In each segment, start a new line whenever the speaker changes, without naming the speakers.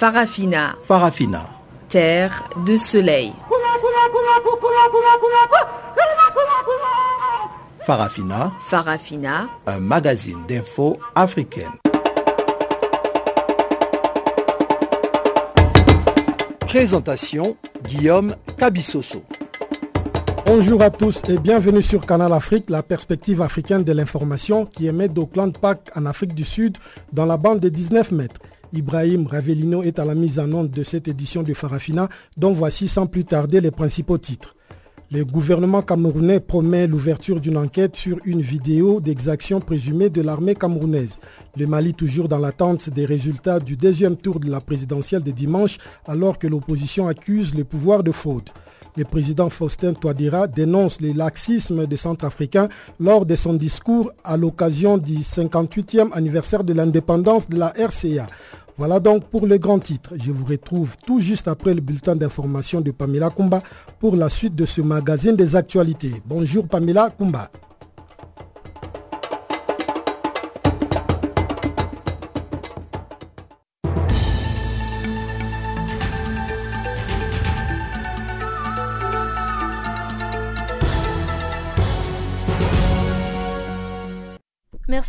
Farafina.
Farafina.
Terre de soleil.
Farafina.
Farafina.
Un magazine d'infos africaine. Présentation Guillaume Cabissoso.
Bonjour à tous et bienvenue sur Canal Afrique, la perspective africaine de l'information qui émet d'Auckland Park en Afrique du Sud dans la bande de 19 mètres. Ibrahim Ravelino est à la mise en onde de cette édition de Farafina dont voici sans plus tarder les principaux titres. Le gouvernement camerounais promet l'ouverture d'une enquête sur une vidéo d'exaction présumée de l'armée camerounaise. Le Mali toujours dans l'attente des résultats du deuxième tour de la présidentielle de dimanche alors que l'opposition accuse le pouvoir de fraude. Le président Faustin Touadéra dénonce le laxisme des Centrafricains lors de son discours à l'occasion du 58e anniversaire de l'indépendance de la RCA. Voilà donc pour le grand titre. Je vous retrouve tout juste après le bulletin d'information de Pamela Kumba pour la suite de ce magazine des actualités. Bonjour Pamela Kumba.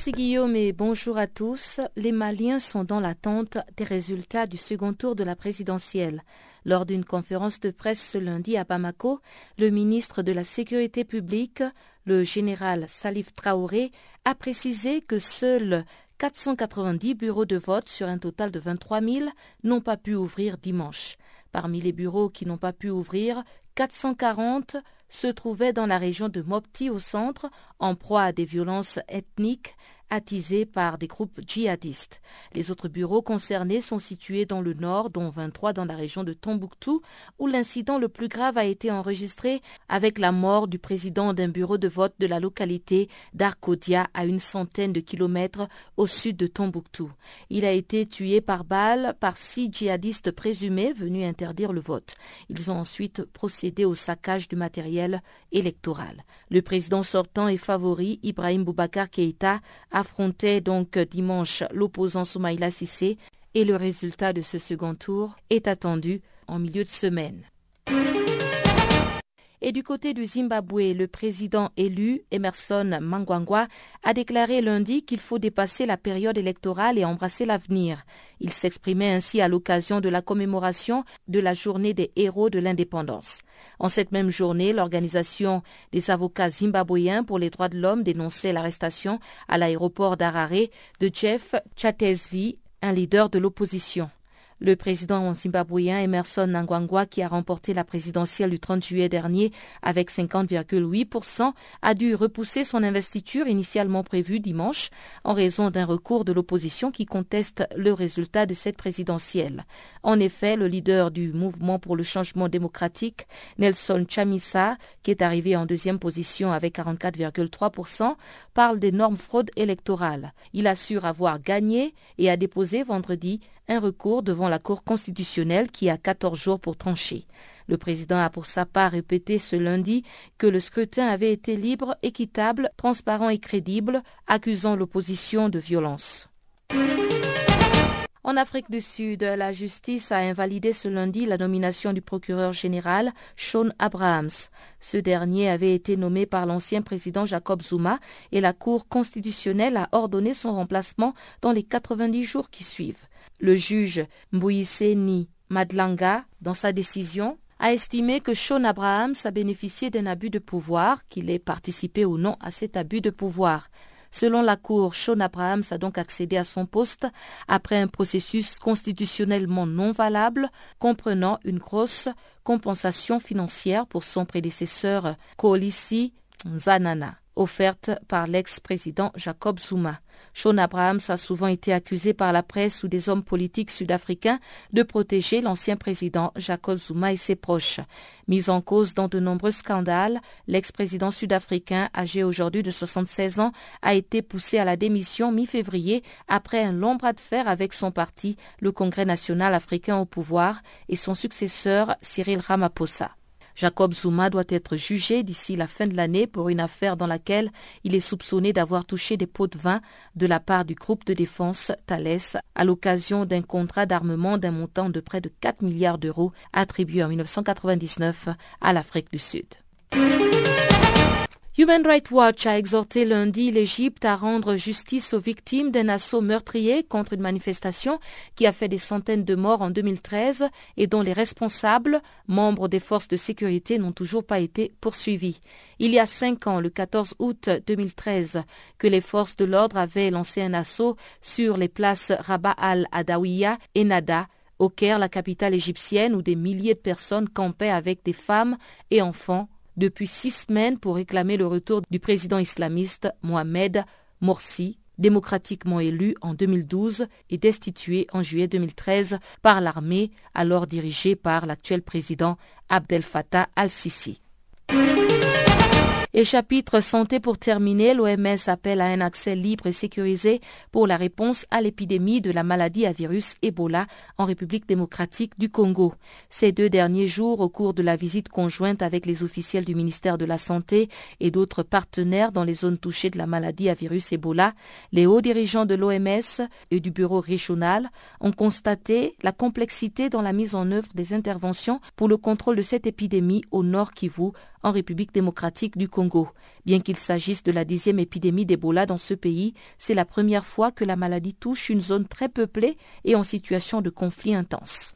Merci Guillaume et bonjour à tous. Les Maliens sont dans l'attente des résultats du second tour de la présidentielle. Lors d'une conférence de presse ce lundi à Bamako, le ministre de la Sécurité publique, le général Salif Traoré, a précisé que seuls 490 bureaux de vote sur un total de 23 000 n'ont pas pu ouvrir dimanche. Parmi les bureaux qui n'ont pas pu ouvrir, 440 se trouvait dans la région de Mopti au centre, en proie à des violences ethniques attisés par des groupes djihadistes. Les autres bureaux concernés sont situés dans le nord, dont 23 dans la région de Tombouctou, où l'incident le plus grave a été enregistré avec la mort du président d'un bureau de vote de la localité d'Arkodia, à une centaine de kilomètres au sud de Tombouctou. Il a été tué par balle par six djihadistes présumés venus interdire le vote. Ils ont ensuite procédé au saccage du matériel électoral. Le président sortant et favori, Ibrahim Boubacar Keïta, a affrontait donc dimanche l'opposant Soumaïla Sissé et le résultat de ce second tour est attendu en milieu de semaine. Et du côté du Zimbabwe, le président élu, Emerson Mangwangwa, a déclaré lundi qu'il faut dépasser la période électorale et embrasser l'avenir. Il s'exprimait ainsi à l'occasion de la commémoration de la journée des héros de l'indépendance. En cette même journée, l'organisation des avocats zimbabwéens pour les droits de l'homme dénonçait l'arrestation à l'aéroport d'Harare de Jeff Chatesvi, un leader de l'opposition. Le président zimbabwéen Emerson Nangwangwa, qui a remporté la présidentielle du 30 juillet dernier avec 50,8%, a dû repousser son investiture initialement prévue dimanche en raison d'un recours de l'opposition qui conteste le résultat de cette présidentielle. En effet, le leader du mouvement pour le changement démocratique, Nelson Chamisa, qui est arrivé en deuxième position avec 44,3%, parle d'énormes fraudes électorales. Il assure avoir gagné et a déposé vendredi un recours devant la Cour constitutionnelle qui a 14 jours pour trancher. Le président a pour sa part répété ce lundi que le scrutin avait été libre, équitable, transparent et crédible, accusant l'opposition de violence. En Afrique du Sud, la justice a invalidé ce lundi la nomination du procureur général Sean Abrahams. Ce dernier avait été nommé par l'ancien président Jacob Zuma et la Cour constitutionnelle a ordonné son remplacement dans les 90 jours qui suivent. Le juge Mbouisseni Madlanga, dans sa décision, a estimé que Sean Abrahams a bénéficié d'un abus de pouvoir, qu'il ait participé ou non à cet abus de pouvoir. Selon la Cour, Sean Abrahams a donc accédé à son poste après un processus constitutionnellement non valable, comprenant une grosse compensation financière pour son prédécesseur Kolisi Zanana offerte par l'ex-président Jacob Zuma. Sean Abrahams a souvent été accusé par la presse ou des hommes politiques sud-africains de protéger l'ancien président Jacob Zuma et ses proches. Mis en cause dans de nombreux scandales, l'ex-président sud-africain, âgé aujourd'hui de 76 ans, a été poussé à la démission mi-février après un long bras de fer avec son parti, le Congrès national africain au pouvoir, et son successeur Cyril Ramaphosa. Jacob Zuma doit être jugé d'ici la fin de l'année pour une affaire dans laquelle il est soupçonné d'avoir touché des pots de vin de la part du groupe de défense Thales à l'occasion d'un contrat d'armement d'un montant de près de 4 milliards d'euros attribué en 1999 à l'Afrique du Sud. Human Rights Watch a exhorté lundi l'Égypte à rendre justice aux victimes d'un assaut meurtrier contre une manifestation qui a fait des centaines de morts en 2013 et dont les responsables, membres des forces de sécurité, n'ont toujours pas été poursuivis. Il y a cinq ans, le 14 août 2013, que les forces de l'ordre avaient lancé un assaut sur les places Rabat al-Adawiya et Nada, au Caire, la capitale égyptienne, où des milliers de personnes campaient avec des femmes et enfants depuis six semaines pour réclamer le retour du président islamiste Mohamed Morsi, démocratiquement élu en 2012 et destitué en juillet 2013 par l'armée alors dirigée par l'actuel président Abdel Fattah al-Sisi. Et chapitre santé pour terminer, l'OMS appelle à un accès libre et sécurisé pour la réponse à l'épidémie de la maladie à virus Ebola en République démocratique du Congo. Ces deux derniers jours, au cours de la visite conjointe avec les officiels du ministère de la Santé et d'autres partenaires dans les zones touchées de la maladie à virus Ebola, les hauts dirigeants de l'OMS et du bureau régional ont constaté la complexité dans la mise en œuvre des interventions pour le contrôle de cette épidémie au nord Kivu, en République démocratique du Congo. Bien qu'il s'agisse de la dixième épidémie d'Ebola dans ce pays, c'est la première fois que la maladie touche une zone très peuplée et en situation de conflit intense.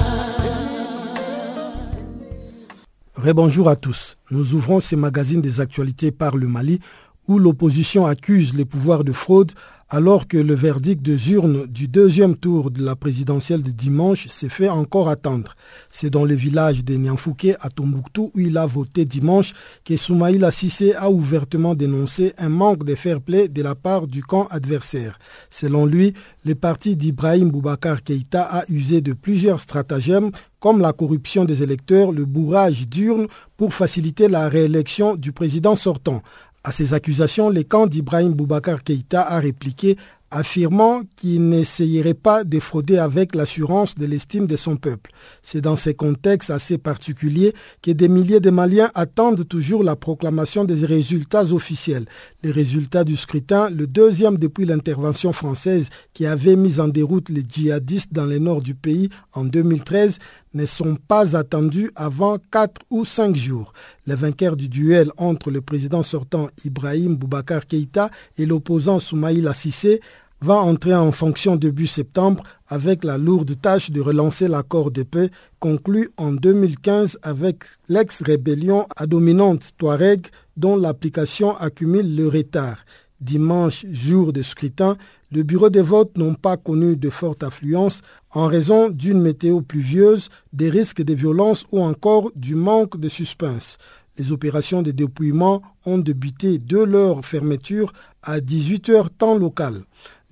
Rebonjour à tous. Nous ouvrons ces magazines des actualités par le Mali où l'opposition accuse les pouvoirs de fraude alors que le verdict de urne du deuxième tour de la présidentielle de dimanche s'est fait encore attendre. C'est dans le village de Nianfouké à Tombouctou où il a voté dimanche que Soumaïla Sissé a ouvertement dénoncé un manque de fair play de la part du camp adversaire. Selon lui, le parti d'Ibrahim Boubacar Keïta a usé de plusieurs stratagèmes comme la corruption des électeurs, le bourrage d'urnes pour faciliter la réélection du président sortant. À ces accusations, le camp d'Ibrahim Boubacar Keïta a répliqué affirmant qu'il n'essayerait pas de frauder avec l'assurance de l'estime de son peuple. C'est dans ces contextes assez particuliers que des milliers de Maliens attendent toujours la proclamation des résultats officiels. Les résultats du scrutin, le deuxième depuis l'intervention française qui avait mis en déroute les djihadistes dans le nord du pays en 2013, ne sont pas attendus avant 4 ou 5 jours. Le vainqueur du duel entre le président sortant Ibrahim Boubacar Keïta et l'opposant Soumaïla Sissé va entrer en fonction début septembre avec la lourde tâche de relancer l'accord de paix conclu en 2015 avec l'ex-rébellion à dominante Touareg dont l'application accumule le retard. Dimanche, jour de scrutin, le bureau des votes n'ont pas connu de forte affluence en raison d'une météo pluvieuse, des risques de violence ou encore du manque de suspense. Les opérations de dépouillement ont débuté de leur fermeture à 18 h temps local.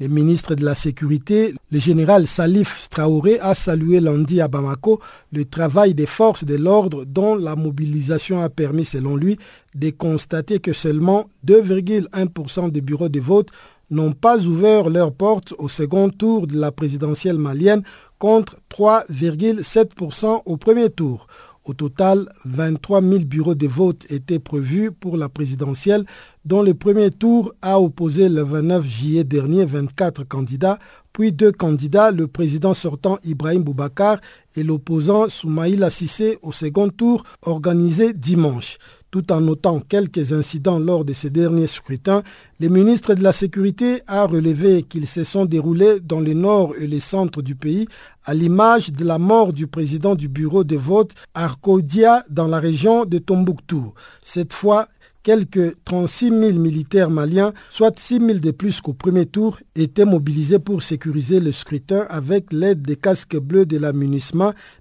Le ministre de la Sécurité, le général Salif Traoré, a salué lundi à Bamako le travail des forces de l'ordre dont la mobilisation a permis, selon lui, de constater que seulement 2,1% des bureaux de vote n'ont pas ouvert leurs portes au second tour de la présidentielle malienne contre 3,7% au premier tour. Au total, 23 000 bureaux de vote étaient prévus pour la présidentielle, dont le premier tour a opposé le 29 juillet dernier 24 candidats, puis deux candidats, le président sortant Ibrahim Boubacar et l'opposant Soumaïla Sissé au second tour organisé dimanche. Tout en notant quelques incidents lors de ces derniers scrutins, le ministre de la Sécurité a relevé qu'ils se sont déroulés dans le nord et le centre du pays, à l'image de la mort du président du bureau de vote Arcodia dans la région de Tombouctou. Cette fois, Quelques 36 000 militaires maliens, soit 6 000 de plus qu'au premier tour, étaient mobilisés pour sécuriser le scrutin avec l'aide des casques bleus de la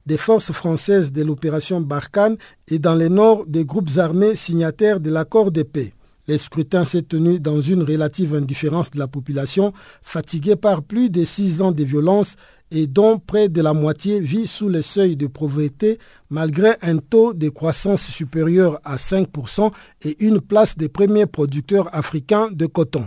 des forces françaises de l'opération Barkhane et dans le nord des groupes armés signataires de l'accord de paix. Le scrutin s'est tenu dans une relative indifférence de la population, fatiguée par plus de six ans de violence et dont près de la moitié vit sous le seuil de pauvreté malgré un taux de croissance supérieur à 5% et une place des premiers producteurs africains de coton.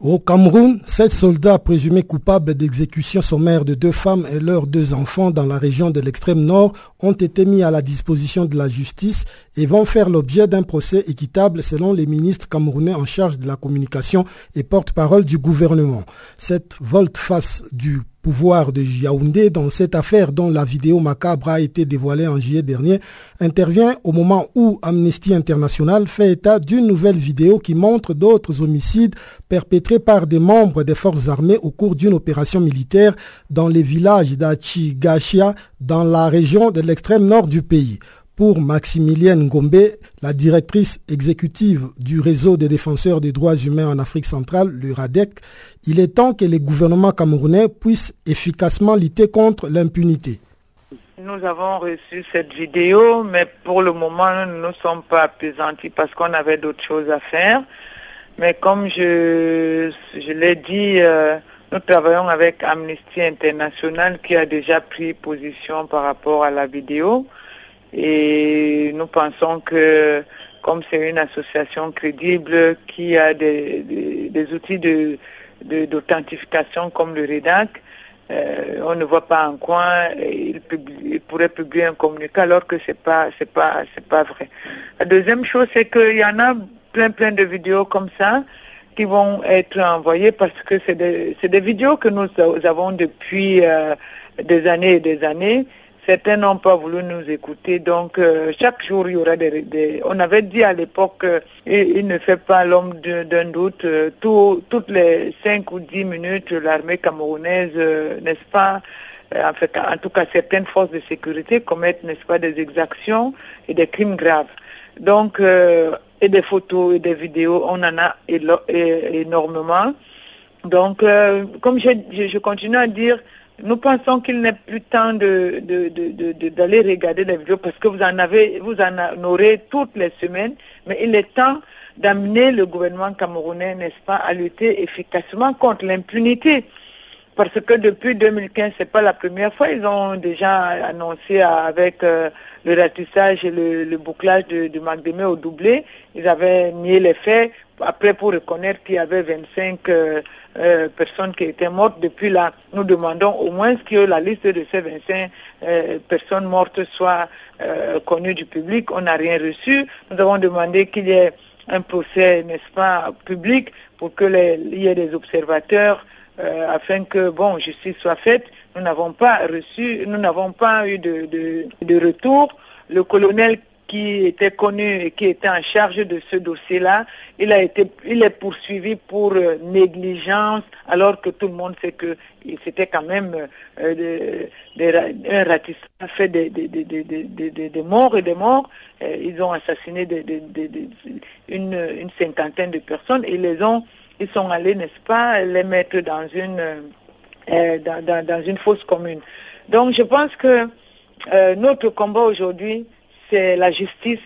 Au Cameroun, sept soldats présumés coupables d'exécution sommaire de deux femmes et leurs deux enfants dans la région de l'extrême nord ont été mis à la disposition de la justice et vont faire l'objet d'un procès équitable selon les ministres camerounais en charge de la communication et porte-parole du gouvernement. Cette volte-face du pouvoir de Yaoundé dans cette affaire dont la vidéo macabre a été dévoilée en juillet dernier intervient au moment où Amnesty International fait état d'une nouvelle vidéo qui montre d'autres homicides perpétrés par des membres des forces armées au cours d'une opération militaire dans les villages d'Achigachia dans la région de l'extrême nord du pays. Pour Maximilienne Gombe, la directrice exécutive du réseau des défenseurs des droits humains en Afrique centrale, le RADEC, il est temps que les gouvernements camerounais puissent efficacement lutter contre l'impunité.
Nous avons reçu cette vidéo, mais pour le moment, nous ne sommes pas apaisantis parce qu'on avait d'autres choses à faire. Mais comme je, je l'ai dit, euh, nous travaillons avec Amnesty International qui a déjà pris position par rapport à la vidéo. Et nous pensons que comme c'est une association crédible qui a des, outils d'authentification comme le REDAC, euh, on ne voit pas en quoi il, pourrait publier un communiqué alors que c'est pas c'est pas c'est pas vrai. La deuxième chose c'est qu'il y en a plein plein de vidéos comme ça qui vont être envoyées parce que c'est des, des vidéos que nous avons depuis euh, des années et des années Certains n'ont pas voulu nous écouter, donc euh, chaque jour il y aura des... On avait dit à l'époque qu'il ne fait pas l'homme d'un doute. Euh, toutes les 5 ou 10 minutes, l'armée camerounaise, euh, n'est-ce pas, en, fait, en tout cas certaines forces de sécurité commettent, n'est-ce pas, des exactions et des crimes graves. Donc, et des photos et des vidéos, on en a énormément. Donc, comme je continue à dire, nous pensons qu'il n'est plus temps d'aller de, regarder les vidéos parce que vous en avez, vous en aurez toutes les semaines, mais il est temps d'amener le gouvernement camerounais, n'est-ce pas, à lutter efficacement contre l'impunité. Parce que depuis 2015, c'est pas la première fois, ils ont déjà annoncé avec euh, le ratissage et le, bouclage de, de au doublé, ils avaient nié les faits, après pour reconnaître qu'il y avait 25 euh, euh, personnes qui étaient mortes. Depuis là, nous demandons au moins que la liste de ces 25 euh, personnes mortes soit connue du public. On n'a rien reçu. Nous avons demandé qu'il y ait un procès, n'est-ce pas, public pour qu'il y ait des observateurs afin que, bon, justice soit faite. Nous n'avons pas reçu, nous n'avons pas eu de, de, de retour. Le colonel qui était connu et qui était en charge de ce dossier-là, il a été, il est poursuivi pour euh, négligence, alors que tout le monde sait que c'était quand même euh, un ratissage fait des, morts et des morts. Euh, ils ont assassiné une, cinquantaine de personnes et les ont, ils sont allés, n'est-ce pas, les mettre dans une, dans, dans, dans, une fosse commune. Donc je pense que notre combat aujourd'hui, c'est la justice,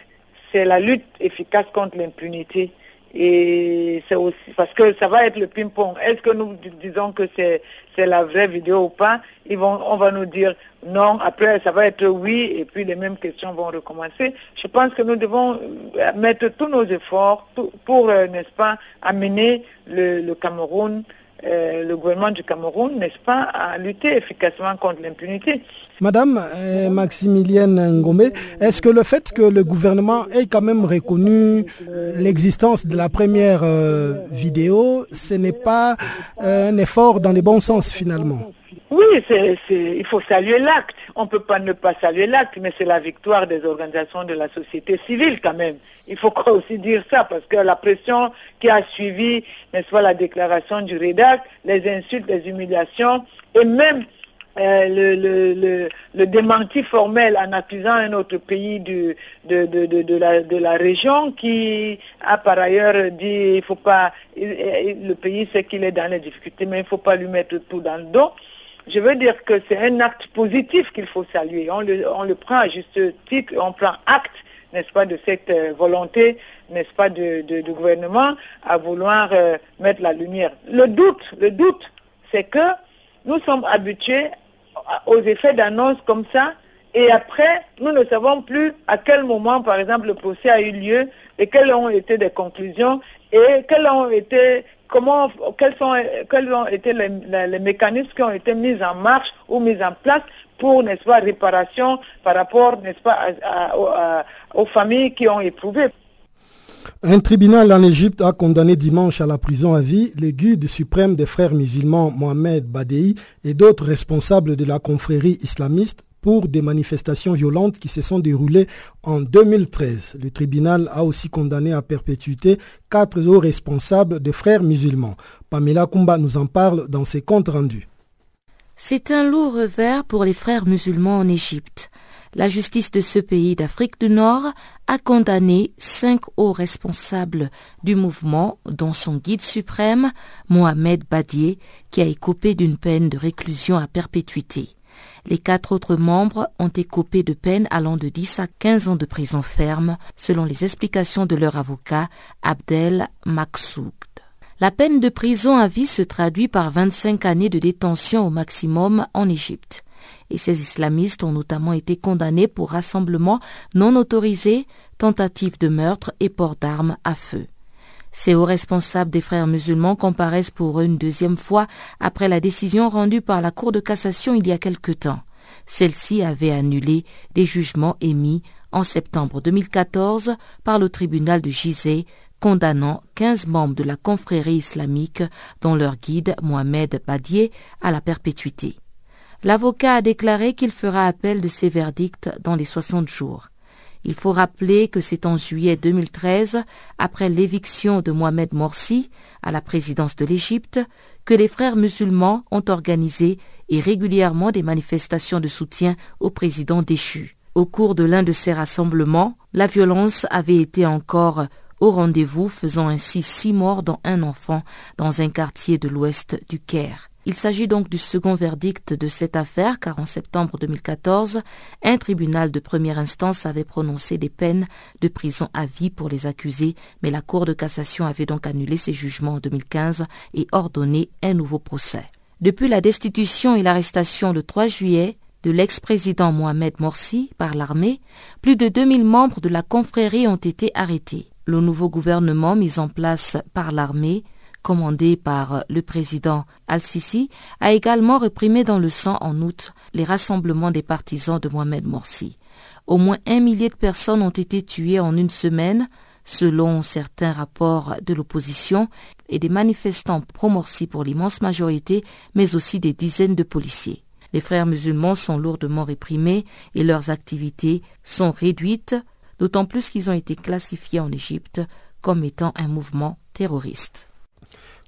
c'est la lutte efficace contre l'impunité. Et c'est aussi parce que ça va être le ping-pong. Est-ce que nous disons que c'est la vraie vidéo ou pas Ils vont, on va nous dire non. Après, ça va être oui, et puis les mêmes questions vont recommencer. Je pense que nous devons euh, mettre tous nos efforts pour, euh, n'est-ce pas, amener le, le Cameroun euh, le gouvernement du Cameroun, n'est-ce pas, à lutter efficacement contre l'impunité.
Madame euh, Maximilienne Ngombe, est-ce que le fait que le gouvernement ait quand même reconnu l'existence de la première vidéo, ce n'est pas un effort dans le bon sens finalement?
Oui, c'est, il faut saluer l'acte. On ne peut pas ne pas saluer l'acte, mais c'est la victoire des organisations de la société civile quand même. Il faut aussi dire ça, parce que la pression qui a suivi, n'est-ce pas, la déclaration du REDAC, les insultes, les humiliations, et même euh, le, le, le, démenti formel en accusant un autre pays de, de, de, de, la, de la région qui a par ailleurs dit il faut pas le pays sait qu'il est dans les difficultés mais il ne faut pas lui mettre tout dans le dos. Je veux dire que c'est un acte positif qu'il faut saluer. On le, prend à juste titre, on prend acte, n'est-ce pas, de cette euh, volonté, n'est-ce pas, du de, gouvernement à vouloir euh, mettre la lumière. Le doute, le doute, c'est que nous sommes habitués aux effets d'annonce comme ça, et après, nous ne savons plus à quel moment, par exemple, le procès a eu lieu et quelles ont été les conclusions et quelles ont été comment, quels, sont, quels ont été les, mécanismes qui ont été mis en marche ou mis en place pour, n'est-ce pas, réparation par rapport, aux familles qui ont éprouvé.
Un tribunal en Égypte a condamné dimanche à la prison à vie le suprême des frères musulmans Mohamed Badei et d'autres responsables de la confrérie islamiste pour des manifestations violentes qui se sont déroulées en 2013. Le tribunal a aussi condamné à perpétuité quatre hauts responsables des frères musulmans. Pamela Kumba nous en parle dans ses comptes rendus.
C'est un lourd revers pour les frères musulmans en Égypte. La justice de ce pays d'Afrique du Nord a condamné cinq hauts responsables du mouvement, dont son guide suprême, Mohamed Badier, qui a écopé d'une peine de réclusion à perpétuité. Les quatre autres membres ont écopé de peines allant de 10 à 15 ans de prison ferme, selon les explications de leur avocat, Abdel Maksoud. La peine de prison à vie se traduit par 25 années de détention au maximum en Égypte. Et ces islamistes ont notamment été condamnés pour rassemblement non autorisé, tentative de meurtre et port d'armes à feu. Ces hauts responsables des frères musulmans comparaissent pour une deuxième fois après la décision rendue par la Cour de cassation il y a quelque temps. Celle-ci avait annulé des jugements émis en septembre 2014 par le tribunal de Gizeh condamnant 15 membres de la confrérie islamique, dont leur guide Mohamed Badier, à la perpétuité. L'avocat a déclaré qu'il fera appel de ces verdicts dans les 60 jours. Il faut rappeler que c'est en juillet 2013, après l'éviction de Mohamed Morsi à la présidence de l'Égypte, que les frères musulmans ont organisé et régulièrement des manifestations de soutien au président déchu. Au cours de l'un de ces rassemblements, la violence avait été encore au rendez-vous, faisant ainsi six morts dont un enfant dans un quartier de l'ouest du Caire. Il s'agit donc du second verdict de cette affaire car en septembre 2014, un tribunal de première instance avait prononcé des peines de prison à vie pour les accusés, mais la Cour de cassation avait donc annulé ces jugements en 2015 et ordonné un nouveau procès. Depuis la destitution et l'arrestation le 3 juillet de l'ex-président Mohamed Morsi par l'armée, plus de 2000 membres de la confrérie ont été arrêtés. Le nouveau gouvernement mis en place par l'armée commandé par le président Al-Sisi, a également reprimé dans le sang en août les rassemblements des partisans de Mohamed Morsi. Au moins un millier de personnes ont été tuées en une semaine, selon certains rapports de l'opposition, et des manifestants pro-Morsi pour l'immense majorité, mais aussi des dizaines de policiers. Les frères musulmans sont lourdement réprimés et leurs activités sont réduites, d'autant plus qu'ils ont été classifiés en Égypte comme étant un mouvement terroriste.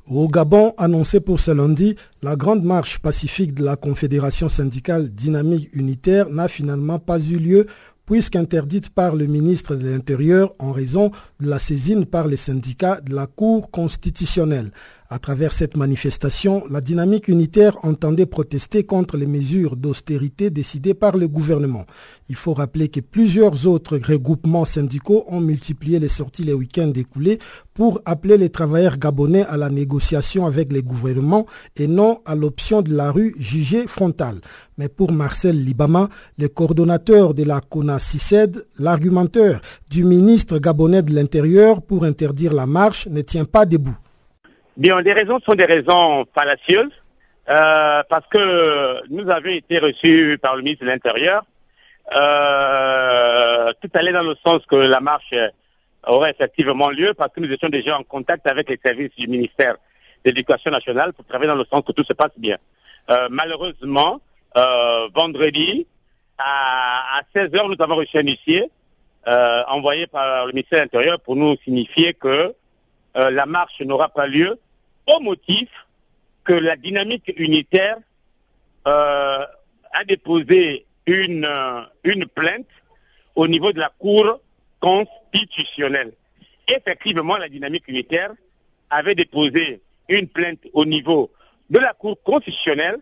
Au Gabon, annoncé pour ce lundi, la grande marche pacifique de la Confédération syndicale dynamique unitaire n'a finalement pas eu lieu puisqu'interdite par le ministre de l'Intérieur en raison de la saisine par les syndicats de la Cour constitutionnelle. À travers cette manifestation, la dynamique unitaire entendait protester contre les mesures d'austérité décidées par le gouvernement. Il faut rappeler que plusieurs autres regroupements syndicaux ont multiplié les sorties les week-ends écoulés pour appeler les travailleurs gabonais à la négociation avec les gouvernements et non à l'option de la rue jugée frontale. Mais pour Marcel Libama, le coordonnateur de la CONA CICED, l'argumenteur du ministre gabonais de l'Intérieur pour interdire la marche ne tient pas debout.
Bien, les raisons sont des raisons fallacieuses, euh, parce que nous avions été reçus par le ministre de l'Intérieur. Euh, tout allait dans le sens que la marche aurait effectivement lieu, parce que nous étions déjà en contact avec les services du ministère de l'Éducation nationale pour travailler dans le sens que tout se passe bien. Euh, malheureusement, euh, vendredi, à, 16h, nous avons reçu un huissier euh, envoyé par le ministère de l'Intérieur pour nous signifier que la marche n'aura pas lieu au motif que la dynamique unitaire a déposé une, une plainte au niveau de la Cour constitutionnelle. Effectivement, la dynamique unitaire avait déposé une plainte au niveau de la Cour constitutionnelle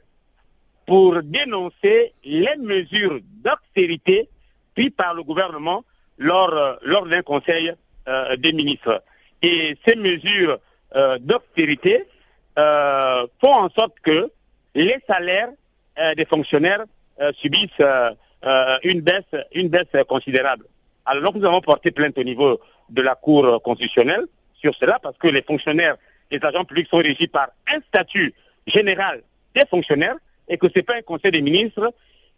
pour dénoncer les mesures d'austérité prises par le gouvernement lors, euh, d'un conseil euh, des ministres. Et ces mesures euh, d'austérité font en sorte que les salaires des fonctionnaires subissent une baisse, une baisse considérable. Alors nous avons porté plainte au niveau de la Cour constitutionnelle sur cela parce que les fonctionnaires, les agents publics sont régis par un statut général des fonctionnaires et que ce n'est pas un conseil des ministres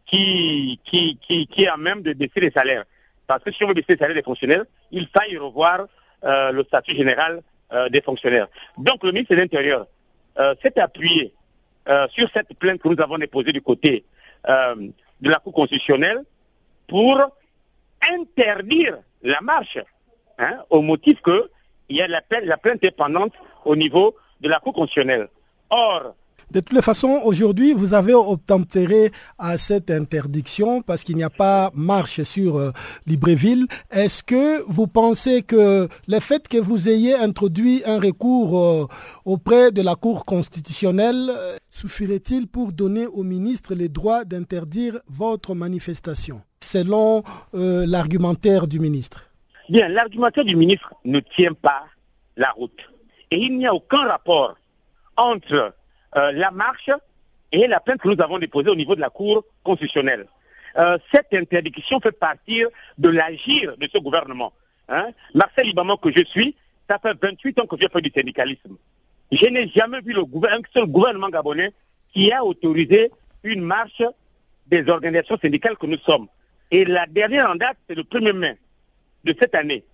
qui, qui, qui, est à même de baisser les salaires. Parce que si on veut baisser les salaires des fonctionnaires, il faille revoir euh, le statut général euh, des fonctionnaires. Donc le ministre de l'Intérieur euh, s'est appuyé sur cette plainte que nous avons déposée du côté de la Cour constitutionnelle pour interdire la marche, hein, au motif que il y a la plainte, la plainte est pendante au niveau de la Cour constitutionnelle. Or,
de toutes les façons, aujourd'hui, vous avez obtempéré à cette interdiction parce qu'il n'y a pas marche sur euh, Libreville. Est-ce que vous pensez que le fait que vous ayez introduit un recours euh, auprès de la Cour constitutionnelle euh, suffirait-il pour donner au ministre le droit d'interdire votre manifestation, selon l'argumentaire du ministre?
Bien, l'argumentaire du ministre ne tient pas la route. Et il n'y a aucun rapport entre euh, la marche et la plainte que nous avons déposée au niveau de la Cour constitutionnelle. Euh, cette interdiction fait partie de l'agir de ce gouvernement. Hein. Marcel Libaman que je suis, ça fait 28 ans que je fais du syndicalisme. Je n'ai jamais vu un seul gouvernement gabonais qui a autorisé une marche des organisations syndicales que nous sommes. Et la dernière en date, c'est le 1er mai de cette année.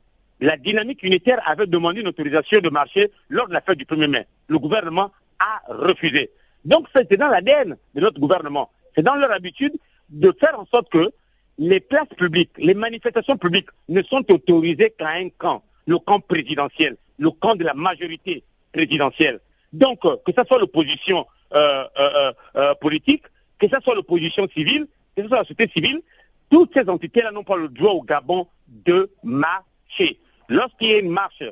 La dynamique unitaire avait demandé une autorisation de marcher lors de la fête du 1er mai. Le gouvernement a refusé. Donc c'est dans l'ADN de notre gouvernement. C'est dans leur habitude de faire en sorte que les places publiques, les manifestations publiques ne sont autorisées qu'à un camp, le camp présidentiel, le camp de la majorité présidentielle. Donc, euh, que ce soit l'opposition euh, euh, politique, que ce soit l'opposition civile, que ce soit la société civile, toutes ces entités-là n'ont pas le droit au Gabon de marcher. Lorsqu'il y a une marche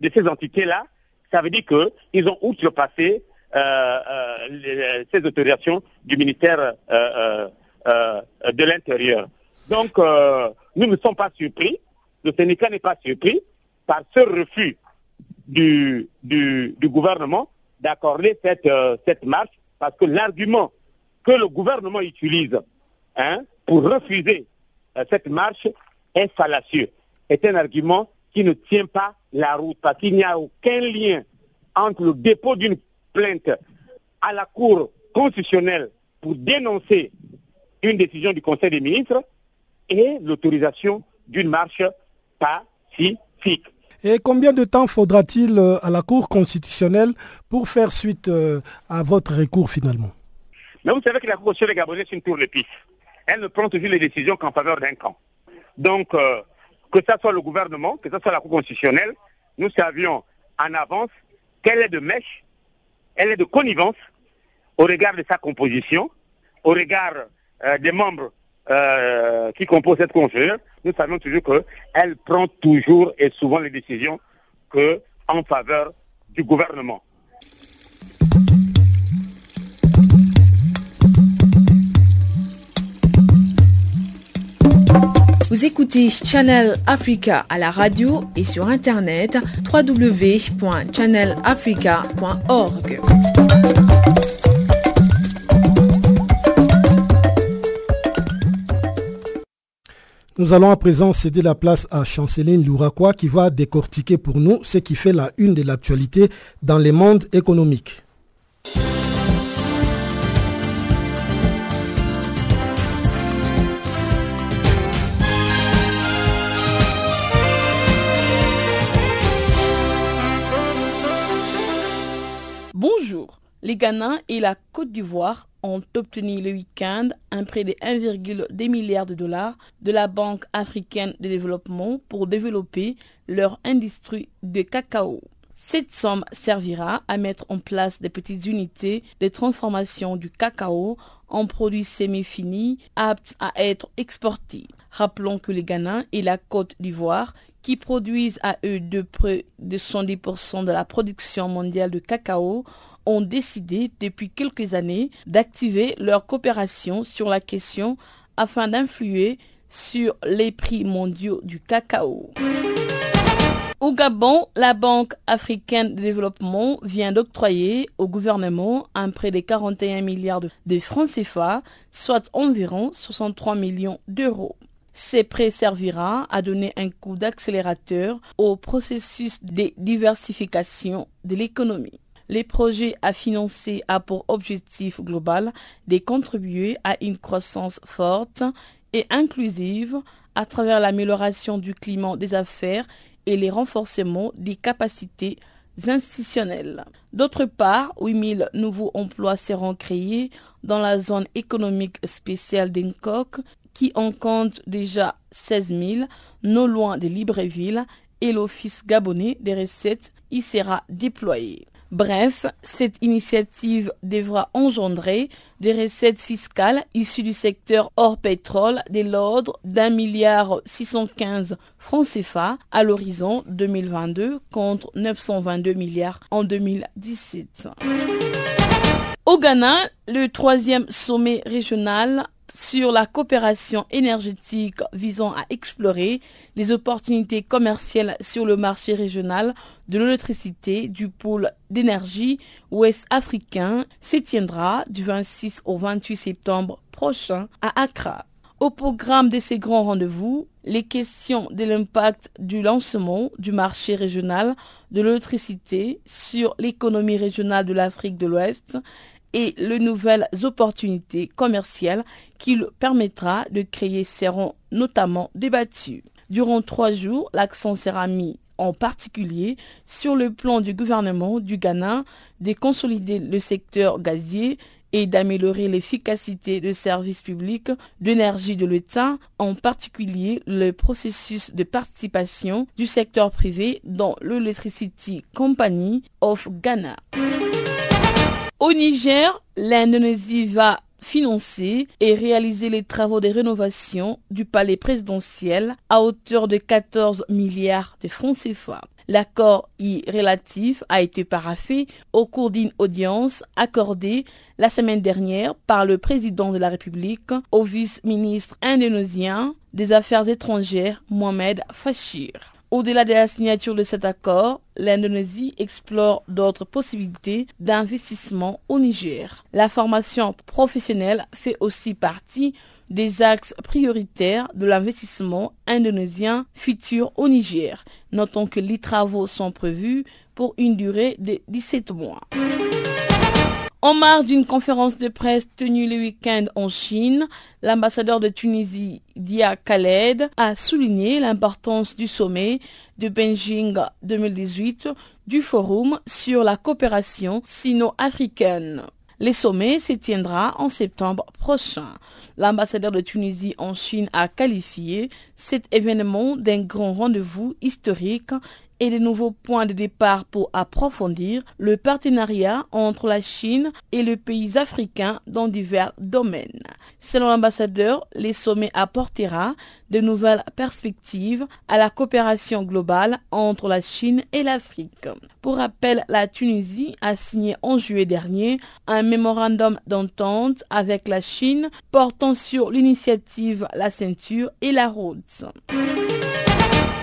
de ces entités-là, ça veut dire qu'ils ont outrepassé euh, euh, ces autorisations du ministère euh, de l'Intérieur. Donc, nous ne sommes pas surpris, le syndicat n'est pas surpris par ce refus du, gouvernement d'accorder cette, cette marche, parce que l'argument que le gouvernement utilise hein, pour refuser cette marche est fallacieux, est un argument qui ne tient pas la route, parce qu'il n'y a aucun lien entre le dépôt d'une plainte à la Cour constitutionnelle pour dénoncer une décision du Conseil des ministres et l'autorisation d'une marche pacifique.
Et combien de temps faudra-t-il euh, à la Cour constitutionnelle pour faire suite euh, à votre recours finalement?
Mais vous savez que la Cour constitutionnelle gabonaise, c'est une tour de piste. Elle ne prend toujours les décisions qu'en faveur d'un camp. Donc, euh, que ce soit le gouvernement, que ce soit la Cour constitutionnelle, nous savions en avance qu'elle est de mèche, elle est de connivence au regard de sa composition, au regard euh, des membres euh, qui composent cette conférence. Nous savons toujours qu'elle prend toujours et souvent les décisions que en faveur du gouvernement.
Vous écoutez Channel Africa à la radio et sur internet www.channelafrica.org.
Nous allons à présent céder la place à Chanceline Louraquois qui va décortiquer pour nous ce qui fait la une de l'actualité dans les mondes économiques.
Les Ghana et la Côte d'Ivoire ont obtenu le week-end un prêt de 1,2 milliard de dollars de la Banque africaine de développement pour développer leur industrie de cacao. Cette somme servira à mettre en place des petites unités de transformation du cacao en produits semi-finis aptes à être exportés. Rappelons que le Ghana et la Côte d'Ivoire qui produisent à eux de près de 110% de la production mondiale de cacao, ont décidé depuis quelques années d'activer leur coopération sur la question afin d'influer sur les prix mondiaux du cacao. Au Gabon, la Banque africaine de développement vient d'octroyer au gouvernement un prêt de 41 milliards de francs CFA, soit environ 63 millions d'euros. Ces prêts servira à donner un coup d'accélérateur au processus de diversification de l'économie. Les projets à financer a pour objectif global de contribuer à une croissance forte et inclusive à travers l'amélioration du climat des affaires et les renforcements des capacités institutionnelles. D'autre part, 8000 nouveaux emplois seront créés dans la zone économique spéciale d'Enkok qui en compte déjà 16 000, non loin de Libreville, et l'Office gabonais des recettes y sera déployé. Bref, cette initiative devra engendrer des recettes fiscales issues du secteur hors pétrole de l'ordre d'un milliard 615 francs CFA à l'horizon 2022 contre 922 milliards en 2017. Au Ghana, le troisième sommet régional sur la coopération énergétique visant à explorer les opportunités commerciales sur le marché régional de l'électricité du pôle d'énergie ouest africain se tiendra du 26 au 28 septembre prochain à Accra. Au programme de ces grands rendez-vous, les questions de l'impact du lancement du marché régional de l'électricité sur l'économie régionale de l'Afrique de l'Ouest et les nouvelles opportunités commerciales qu'il permettra de créer seront notamment débattues. Durant trois jours, l'accent sera mis en particulier sur le plan du gouvernement du Ghana de consolider le secteur gazier et d'améliorer l'efficacité des services publics d'énergie de l'État, en particulier le processus de participation du secteur privé dans l'Electricity Company of Ghana. Au Niger, l'Indonésie va financer et réaliser les travaux de rénovation du palais présidentiel à hauteur de 14 milliards de francs CFA. L'accord y relatif a été paraffé au cours d'une audience accordée la semaine dernière par le président de la République au vice-ministre indonésien des Affaires étrangères Mohamed Fashir. Au-delà de la signature de cet accord, l'Indonésie explore d'autres possibilités d'investissement au Niger. La formation professionnelle fait aussi partie des axes prioritaires de l'investissement indonésien futur au Niger. Notons que les travaux sont prévus pour une durée de 17 mois. En marge d'une conférence de presse tenue le week-end en Chine, l'ambassadeur de Tunisie, Dia Khaled, a souligné l'importance du sommet de Beijing 2018 du Forum sur la coopération sino-africaine. Le sommet se tiendra en septembre prochain. L'ambassadeur de Tunisie en Chine a qualifié cet événement d'un grand rendez-vous historique et de nouveaux points de départ pour approfondir le partenariat entre la Chine et les pays africains dans divers domaines. Selon l'ambassadeur, les sommets apportera de nouvelles perspectives à la coopération globale entre la Chine et l'Afrique. Pour rappel, la Tunisie a signé en juillet dernier un mémorandum d'entente avec la Chine portant sur l'initiative La ceinture et la route.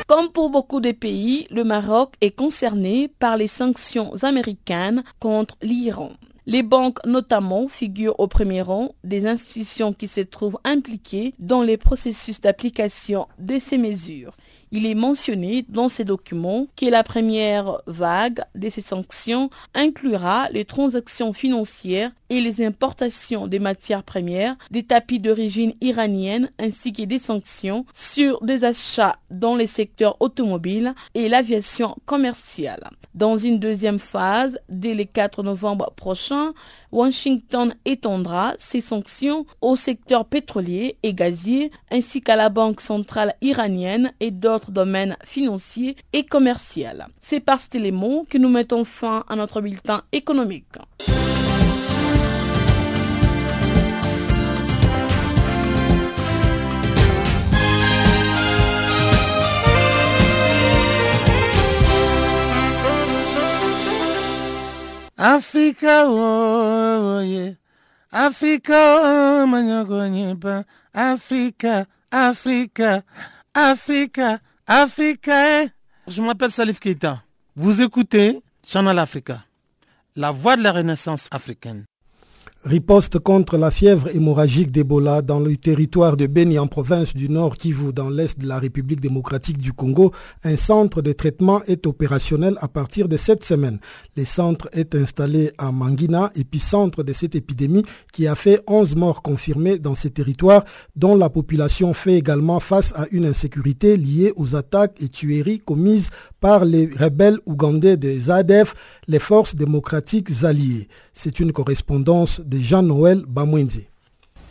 Comme pour beaucoup de pays, le Maroc est concerné par les sanctions américaines contre l'Iran. Les banques notamment figurent au premier rang des institutions qui se trouvent impliquées dans les processus d'application de ces mesures. Il est mentionné dans ces documents que la première vague de ces sanctions inclura les transactions financières et les importations des matières premières, des tapis d'origine iranienne ainsi que des sanctions sur des achats dans les secteurs automobiles et l'aviation commerciale. Dans une deuxième phase, dès le 4 novembre prochain, Washington étendra ses sanctions au secteur pétrolier et gazier ainsi qu'à la Banque centrale iranienne et d'autres domaines financiers et commerciaux. C'est par cet élément que nous mettons fin à notre bulletin économique.
Africa oye, Africa manyogonyiba, Africa, Africa, Africa, Africa. eh. Je m'appelle Salif Keita. Vous écoutez Channel Africa, la voix de la renaissance africaine.
Riposte contre la fièvre hémorragique d'Ebola dans le territoire de Beni en province du Nord Kivu dans l'est de la République démocratique du Congo. Un centre de traitement est opérationnel à partir de cette semaine. Le centre est installé à Mangina, épicentre de cette épidémie qui a fait 11 morts confirmés dans ces territoires dont la population fait également face à une insécurité liée aux attaques et tueries commises par les rebelles ougandais des ADF, les forces démocratiques alliées. C'est une correspondance de Jean-Noël Bamwenzi.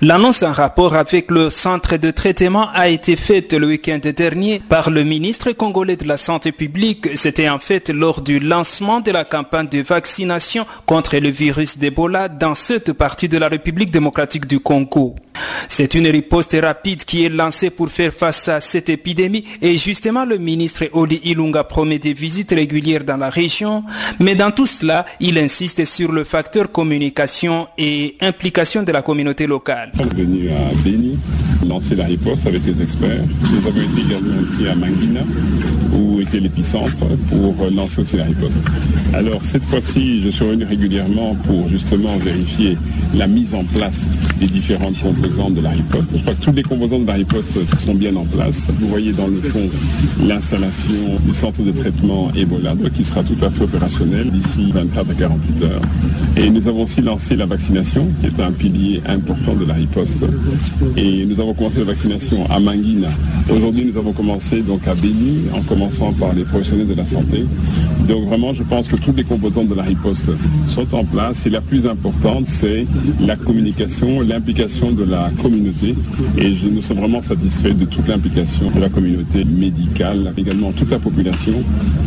L'annonce en rapport avec le centre de traitement a été faite le week-end dernier par le ministre congolais de la Santé publique. C'était en fait lors du lancement de la campagne de vaccination contre le virus d'Ebola dans cette partie de la République démocratique du Congo. C'est une riposte rapide qui est lancée pour faire face à cette épidémie et justement le ministre Oli Ilunga promet des visites régulières dans la région. Mais dans tout cela, il insiste sur le facteur communication et implication de la communauté locale.
Sommes venus à Beni lancer la riposte avec les experts. Nous avons été également aussi à Manguina l'épicentre pour lancer aussi la riposte. Alors cette fois-ci, je suis revenu régulièrement pour justement vérifier la mise en place des différentes composantes de la riposte. Je crois que toutes les composantes de la riposte sont bien en place. Vous voyez dans le fond l'installation du centre de traitement Ebola qui sera tout à fait opérationnel d'ici 24 à 48 heures. Et nous avons aussi lancé la vaccination qui est un pilier important de la riposte. Et nous avons commencé la vaccination à Manguina. Aujourd'hui, nous avons commencé donc à Béni en commençant par les professionnels de la santé. Donc vraiment, je pense que toutes les composantes de la riposte sont en place et la plus importante, c'est la communication, l'implication de la communauté. Et nous sommes vraiment satisfaits de toute l'implication de la communauté médicale, également toute la population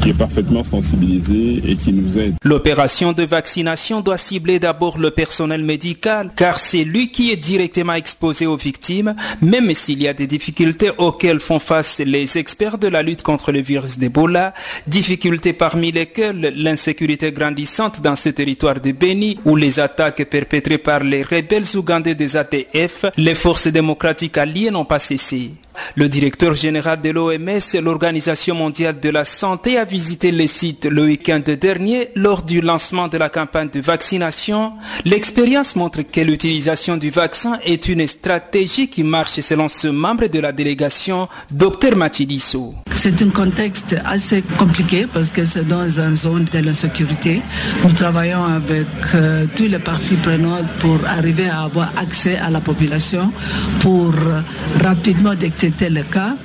qui est parfaitement sensibilisée et qui nous aide.
L'opération de vaccination doit cibler d'abord le personnel médical car c'est lui qui est directement exposé aux victimes, même s'il y a des difficultés auxquelles font face les experts de la lutte contre le virus d'Ebola, difficultés parmi lesquelles l'insécurité grandissante dans ce territoire de Beni où les attaques perpétrées par les rebelles ougandais des ATF, les forces démocratiques alliées n'ont pas cessé. Le directeur général de l'OMS, l'Organisation mondiale de la santé, a visité les sites le week-end dernier lors du lancement de la campagne de vaccination. L'expérience montre que l'utilisation du vaccin est une stratégie qui marche selon ce membre de la délégation, Dr Machidiso.
C'est un contexte assez compliqué parce que c'est dans une zone de l'insécurité. Nous travaillons avec euh, tous les parties prenantes pour arriver à avoir accès à la population, pour euh, rapidement détecter le cas,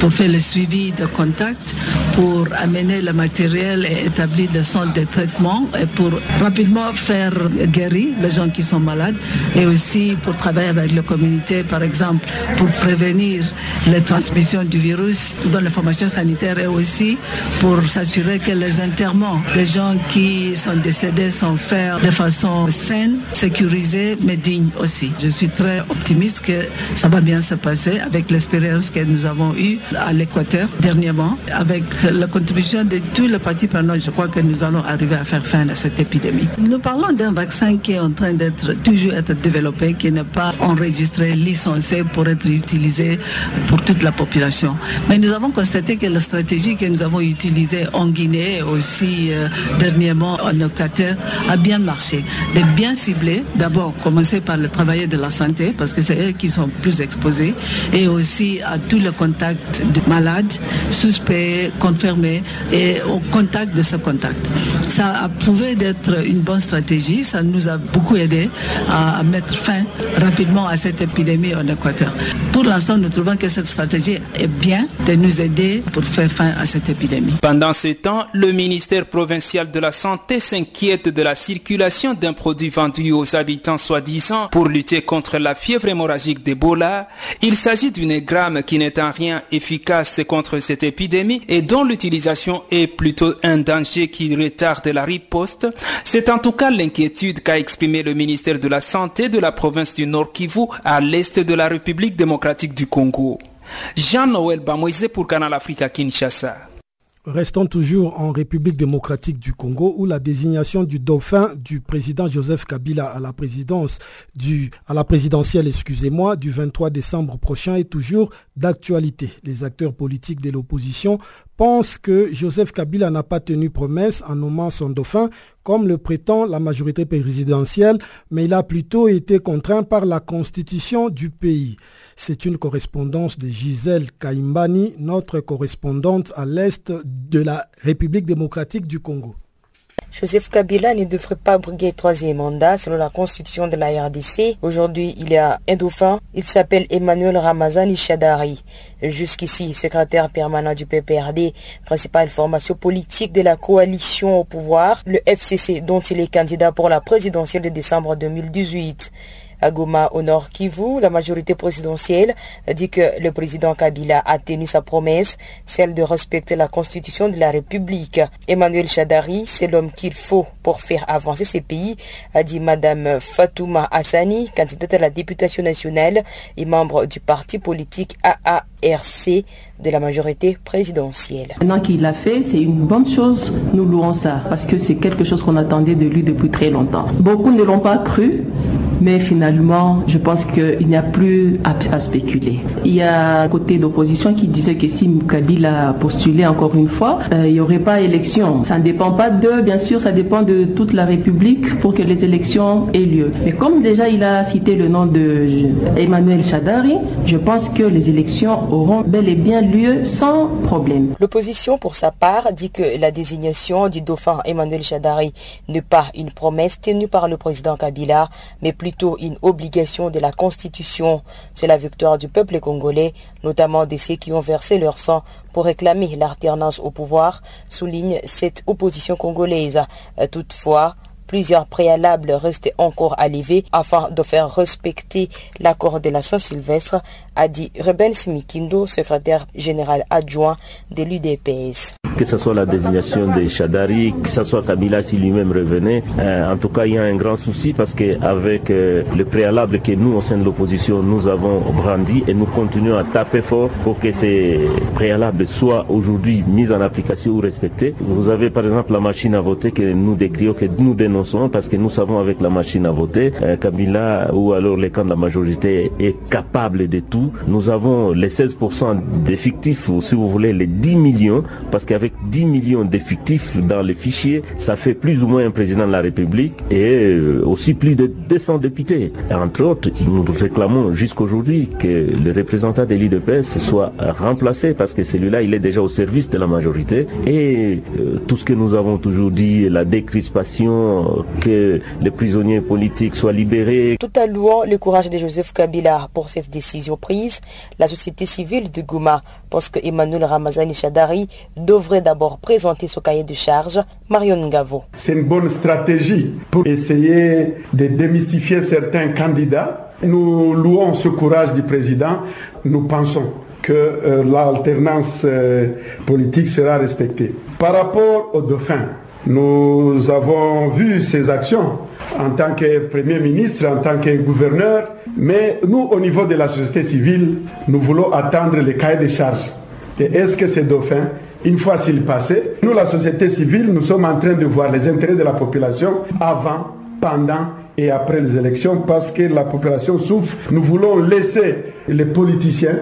pour faire le suivi de contact, pour amener le matériel et établir des centres de traitement et pour rapidement faire guérir les gens qui sont malades et aussi pour travailler avec la communauté, par exemple, pour prévenir les transmissions du virus dans les formations sanitaires et aussi pour s'assurer que les enterrements des gens qui sont décédés sont faits de façon saine, sécurisée, mais digne aussi. Je suis très optimiste que ça va bien se passer avec l'espérance que nous avons eue à l'Équateur dernièrement, avec la contribution de tous les partis prenants, je crois que nous allons arriver à faire fin à cette épidémie. Nous parlons d'un vaccin qui est en train d'être toujours être développé, qui n'est pas enregistré, licencié pour être utilisé pour toute la population. Mais nous avons constaté que la stratégie que nous avons utilisée en Guinée, aussi euh, dernièrement en Équateur, a bien marché. De bien cibler, d'abord commencer par le travailleur de la santé, parce que c'est eux qui sont plus exposés, et aussi à tous les contacts de malades, suspects, confirmés, et au contact de ce contact. Ça a prouvé d'être une bonne stratégie, ça nous a beaucoup aidé à mettre fin rapidement à cette épidémie en Équateur. Pour l'instant, nous trouvons que cette stratégie est bien de nous aider pour faire fin à cette épidémie.
Pendant ce temps, le ministère provincial de la Santé s'inquiète de la circulation d'un produit vendu aux habitants soi-disant pour lutter contre la fièvre hémorragique d'Ebola. Il s'agit d'une qui n'est en rien efficace contre cette épidémie et dont l'utilisation est plutôt un danger qui retarde la riposte. C'est en tout cas l'inquiétude qu'a exprimé le ministère de la Santé de la province du Nord Kivu à l'est de la République démocratique du Congo. Jean-Noël Bamoise pour Canal Africa Kinshasa.
Restons toujours en République démocratique du Congo où la désignation du dauphin du président Joseph Kabila à la présidence du, à la présidentielle, excusez-moi, du 23 décembre prochain est toujours d'actualité. Les acteurs politiques de l'opposition pensent que Joseph Kabila n'a pas tenu promesse en nommant son dauphin comme le prétend la majorité présidentielle, mais il a plutôt été contraint par la constitution du pays. C'est une correspondance de Gisèle Kaimbani, notre correspondante à l'est de la République démocratique du Congo.
Joseph Kabila ne devrait pas briguer troisième mandat selon la constitution de la RDC. Aujourd'hui, il y a un dauphin. Il s'appelle Emmanuel Ramazani Shadari. Jusqu'ici, secrétaire permanent du PPRD, principale formation politique de la coalition au pouvoir, le FCC dont il est candidat pour la présidentielle de décembre 2018. À Goma, au nord Kivu, la majorité présidentielle dit que le président Kabila a tenu sa promesse, celle de respecter la constitution de la République. Emmanuel Chadari, c'est l'homme qu'il faut pour faire avancer ces pays, a dit Madame Fatouma Hassani, candidate à la députation nationale et membre du parti politique AARC de la majorité présidentielle.
Maintenant qu'il l'a fait, c'est une bonne chose, nous louons ça, parce que c'est quelque chose qu'on attendait de lui depuis très longtemps. Beaucoup ne l'ont pas cru, mais finalement, je pense qu'il n'y a plus à, spéculer. Il y a côté d'opposition qui disait que si Kabila a postulé encore une fois, euh, il n'y aurait pas élection. Ça ne dépend pas d'eux, bien sûr, ça dépend de toute la République pour que les élections aient lieu. Mais comme déjà il a cité le nom de Emmanuel Chadari, je pense que les élections auront bel et bien lieu sans problème.
L'opposition, pour sa part, dit que la désignation du dauphin Emmanuel Chadari n'est pas une promesse tenue par le président Kabila, mais plus plutôt une obligation de la Constitution. C'est la victoire du peuple congolais, notamment de ceux qui ont versé leur sang pour réclamer l'alternance au pouvoir, souligne cette opposition congolaise. Toutefois, plusieurs préalables restaient encore à lever afin de faire respecter l'accord de la Saint-Sylvestre, a dit Reben Simikindo, secrétaire général adjoint de l'UDPS.
Que ce soit la désignation de Chadari, que ce soit Kabila si lui-même revenait, euh, en tout cas il y a un grand souci parce qu'avec euh, le préalable que nous au sein de l'opposition nous avons brandi et nous continuons à taper fort pour que ces préalables soient aujourd'hui mis en application ou respectés. Vous avez par exemple la machine à voter que nous décrions, que nous dénonçons parce que nous savons avec la machine à voter, euh, Kabila ou alors les camps de la majorité est capable de tout. Nous avons les 16% d'effectifs ou si vous voulez les 10 millions parce qu'avec 10 millions d'effectifs dans les fichiers, ça fait plus ou moins un président de la République et aussi plus de 200 députés. Entre autres, nous réclamons jusqu'aujourd'hui que le représentant de l'IDPS soit remplacé parce que celui-là, il est déjà au service de la majorité. Et euh, tout ce que nous avons toujours dit, la décrispation, que les prisonniers politiques soient libérés.
Tout à louant le courage de Joseph Kabila pour cette décision prise, la société civile de Goma pense que Emmanuel Ramazani Chadari devrait d'abord présenter son cahier de charge. Marion Ngavo.
C'est une bonne stratégie pour essayer de démystifier certains candidats. Nous louons ce courage du président. Nous pensons que euh, l'alternance euh, politique sera respectée. Par rapport au dauphin, nous avons vu ses actions en tant que Premier ministre, en tant que gouverneur, mais nous, au niveau de la société civile, nous voulons attendre les cahiers de charges. Et est-ce que ces dauphins, une fois s'ils passaient, nous, la société civile, nous sommes en train de voir les intérêts de la population avant, pendant et après les élections parce que la population souffre. Nous voulons laisser les politiciens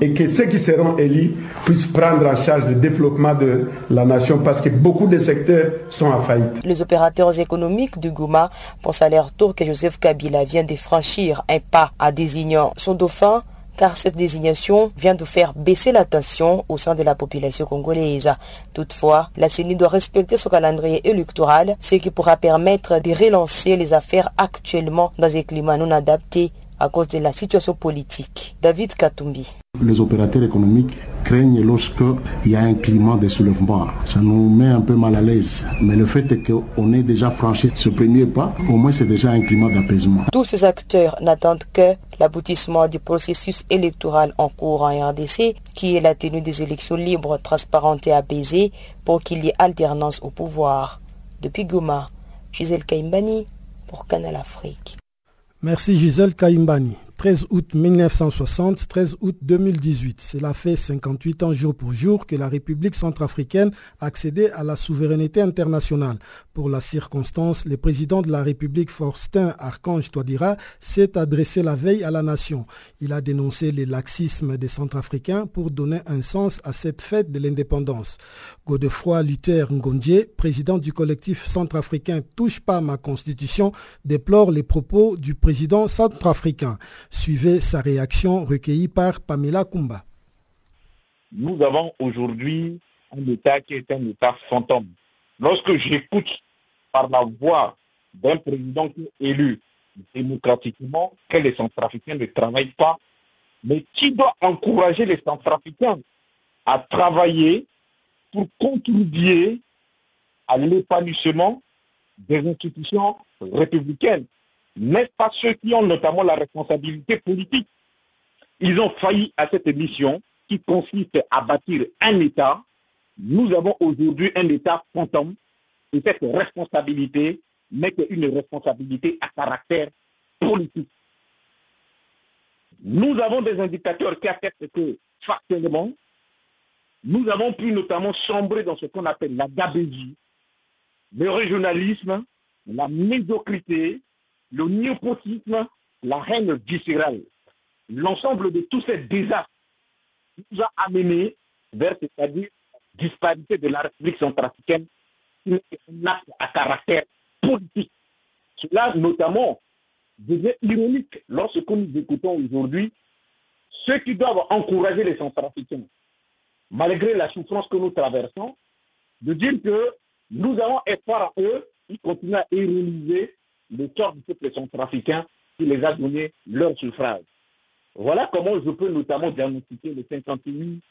et que ceux qui seront élus puissent prendre en charge le développement de la nation parce que beaucoup de secteurs sont à faillite.
Les opérateurs économiques du Gouma pensent à leur tour que Joseph Kabila vient de franchir un pas en désignant son dauphin car cette désignation vient de faire baisser la tension au sein de la population congolaise. Toutefois, la CENI doit respecter son calendrier électoral, ce qui pourra permettre de relancer les affaires actuellement dans un climat non adapté à cause de la situation politique. David Katumbi.
Les opérateurs économiques craignent lorsqu'il y a un climat de soulèvement. Ça nous met un peu mal à l'aise. Mais le fait est qu'on ait déjà franchi ce premier pas, au moins c'est déjà un climat d'apaisement.
Tous ces acteurs n'attendent que l'aboutissement du processus électoral en cours en RDC, qui est la tenue des élections libres, transparentes et apaisées pour qu'il y ait alternance au pouvoir. Depuis Goma, Gisèle Kaimbani pour Canal Afrique.
Merci Gisèle Kaimbani. 13 août 1960, 13 août 2018. Cela fait 58 ans jour pour jour que la République centrafricaine a à la souveraineté internationale. Pour la circonstance, le président de la République, Forstin Archange Touadira, s'est adressé la veille à la nation. Il a dénoncé les laxismes des Centrafricains pour donner un sens à cette fête de l'indépendance. Godefroy Luther Ngondje, président du collectif centrafricain Touche pas ma constitution, déplore les propos du président centrafricain. Suivez sa réaction recueillie par Pamela Kumba.
Nous avons aujourd'hui un État qui est un État fantôme. Lorsque j'écoute par la voix d'un président qui est élu démocratiquement que les Centrafricains ne travaillent pas, mais qui doit encourager les Centrafricains à travailler pour contribuer à l'épanouissement des institutions républicaines n'est pas ceux qui ont notamment la responsabilité politique? Ils ont failli à cette mission qui consiste à bâtir un État. Nous avons aujourd'hui un État fantôme et cette responsabilité n'est qu'une responsabilité à caractère politique. Nous avons des indicateurs qui attestent que factuellement, nous avons pu notamment sombrer dans ce qu'on appelle la gabégie, le régionalisme, la médiocrité, le néopotisme, la haine viscérale. L'ensemble de tous ces désastres nous a amenés vers, c'est-à-dire, disparité de la République centrafricaine, un acte à caractère politique. Cela, notamment, devient ironique lorsque nous écoutons aujourd'hui ceux qui doivent encourager les centrafricains, malgré la souffrance que nous traversons, de dire que nous avons espoir en eux, ils continuent à ironiser le sort du peuple centrafricain qui les a donné leur suffrage. Voilà comment je peux notamment diagnostiquer les 58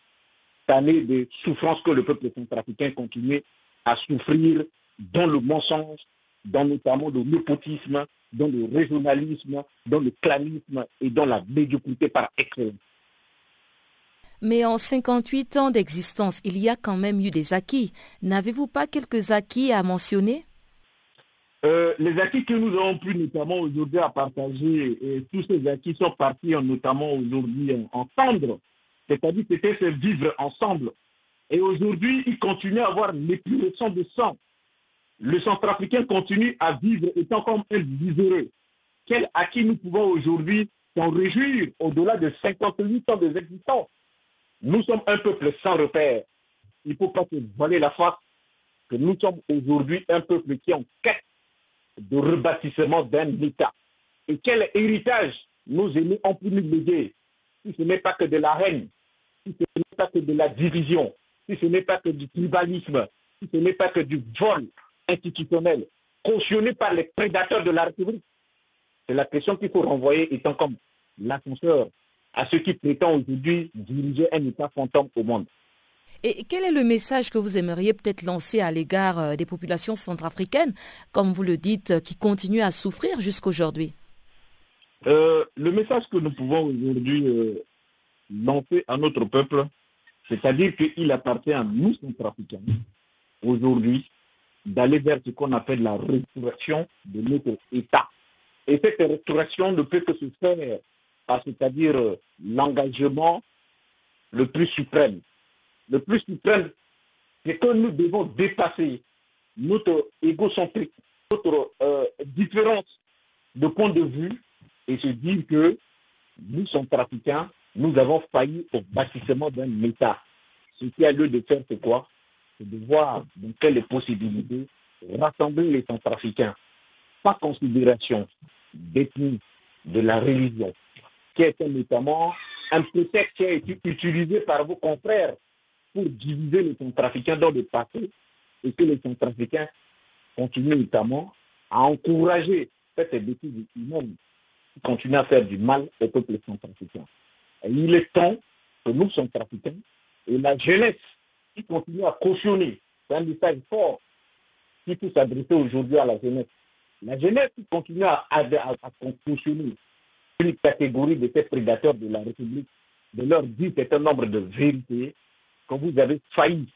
années de souffrance que le peuple centrafricain continue à souffrir dans le mensonge, dans notamment le népotisme, dans le régionalisme, dans le clanisme et dans la médiocrité par excellence.
Mais en 58 ans d'existence, il y a quand même eu des acquis. N'avez-vous pas quelques acquis à mentionner?
Euh, les acquis que nous avons pu notamment aujourd'hui à partager, et tous ces acquis sont partis notamment aujourd'hui entendre, c'est-à-dire c'était se vivre ensemble. Et aujourd'hui, ils continuent à avoir l'épuration de sang. Le centrafricain continue à vivre étant comme un viveur. Quel acquis nous pouvons aujourd'hui s'en réjouir au-delà de 58 ans d'existence? Nous sommes un peuple sans repère. Il ne faut pas se voiler la face que nous sommes aujourd'hui un peuple qui est en quête de rebâtissement d'un État. Et quel héritage nos aînés ont pu nous léguer si ce n'est pas que de la haine, si ce n'est pas que de la division, si ce n'est pas que du tribalisme, si ce n'est pas que du vol institutionnel cautionné par les prédateurs de la. C'est la question qu'il faut renvoyer étant comme l'ascenseur à ceux qui prétendent aujourd'hui diriger un État fantôme au monde.
Et quel est le message que vous aimeriez peut-être lancer à l'égard euh, des populations centrafricaines, comme vous le dites, euh, qui continuent à souffrir jusqu'aujourd'hui?
Euh, Le message que nous pouvons aujourd'hui lancer à notre peuple, c'est-à-dire qu'il appartient à nous centrafricains, aujourd'hui, d'aller vers ce qu'on appelle la restauration de notre État. Et cette restauration ne peut que se faire par, c'est-à-dire l'engagement le plus suprême. Le plus suprême, c'est que nous devons dépasser notre égocentrique, notre euh, différence de point de vue et se dire que nous sommes trafiquants, nous avons failli au bâtissement d'un État. Ce qui a lieu de faire, c'est quoi? C'est de voir dans quelles possibilités rassembler les centrafricains, pas considération d'ethnie, de la religion, qui est notamment un prétexte qui a été utilisé par vos confrères pour diviser les centrafricains dans le passé et que les centrafricains continuent notamment à encourager cette bêtise humaine qui continue à faire du mal au peuple centrafricain. Il est temps que nous, centrafricains, et la jeunesse qui continue à cautionner, c'est un message fort qui peut s'adresser aujourd'hui à la jeunesse. La jeunesse qui continue à, à, cautionner une catégorie de ces prédateurs de la République, de leur dire un nombre de vérités, que vous avez failli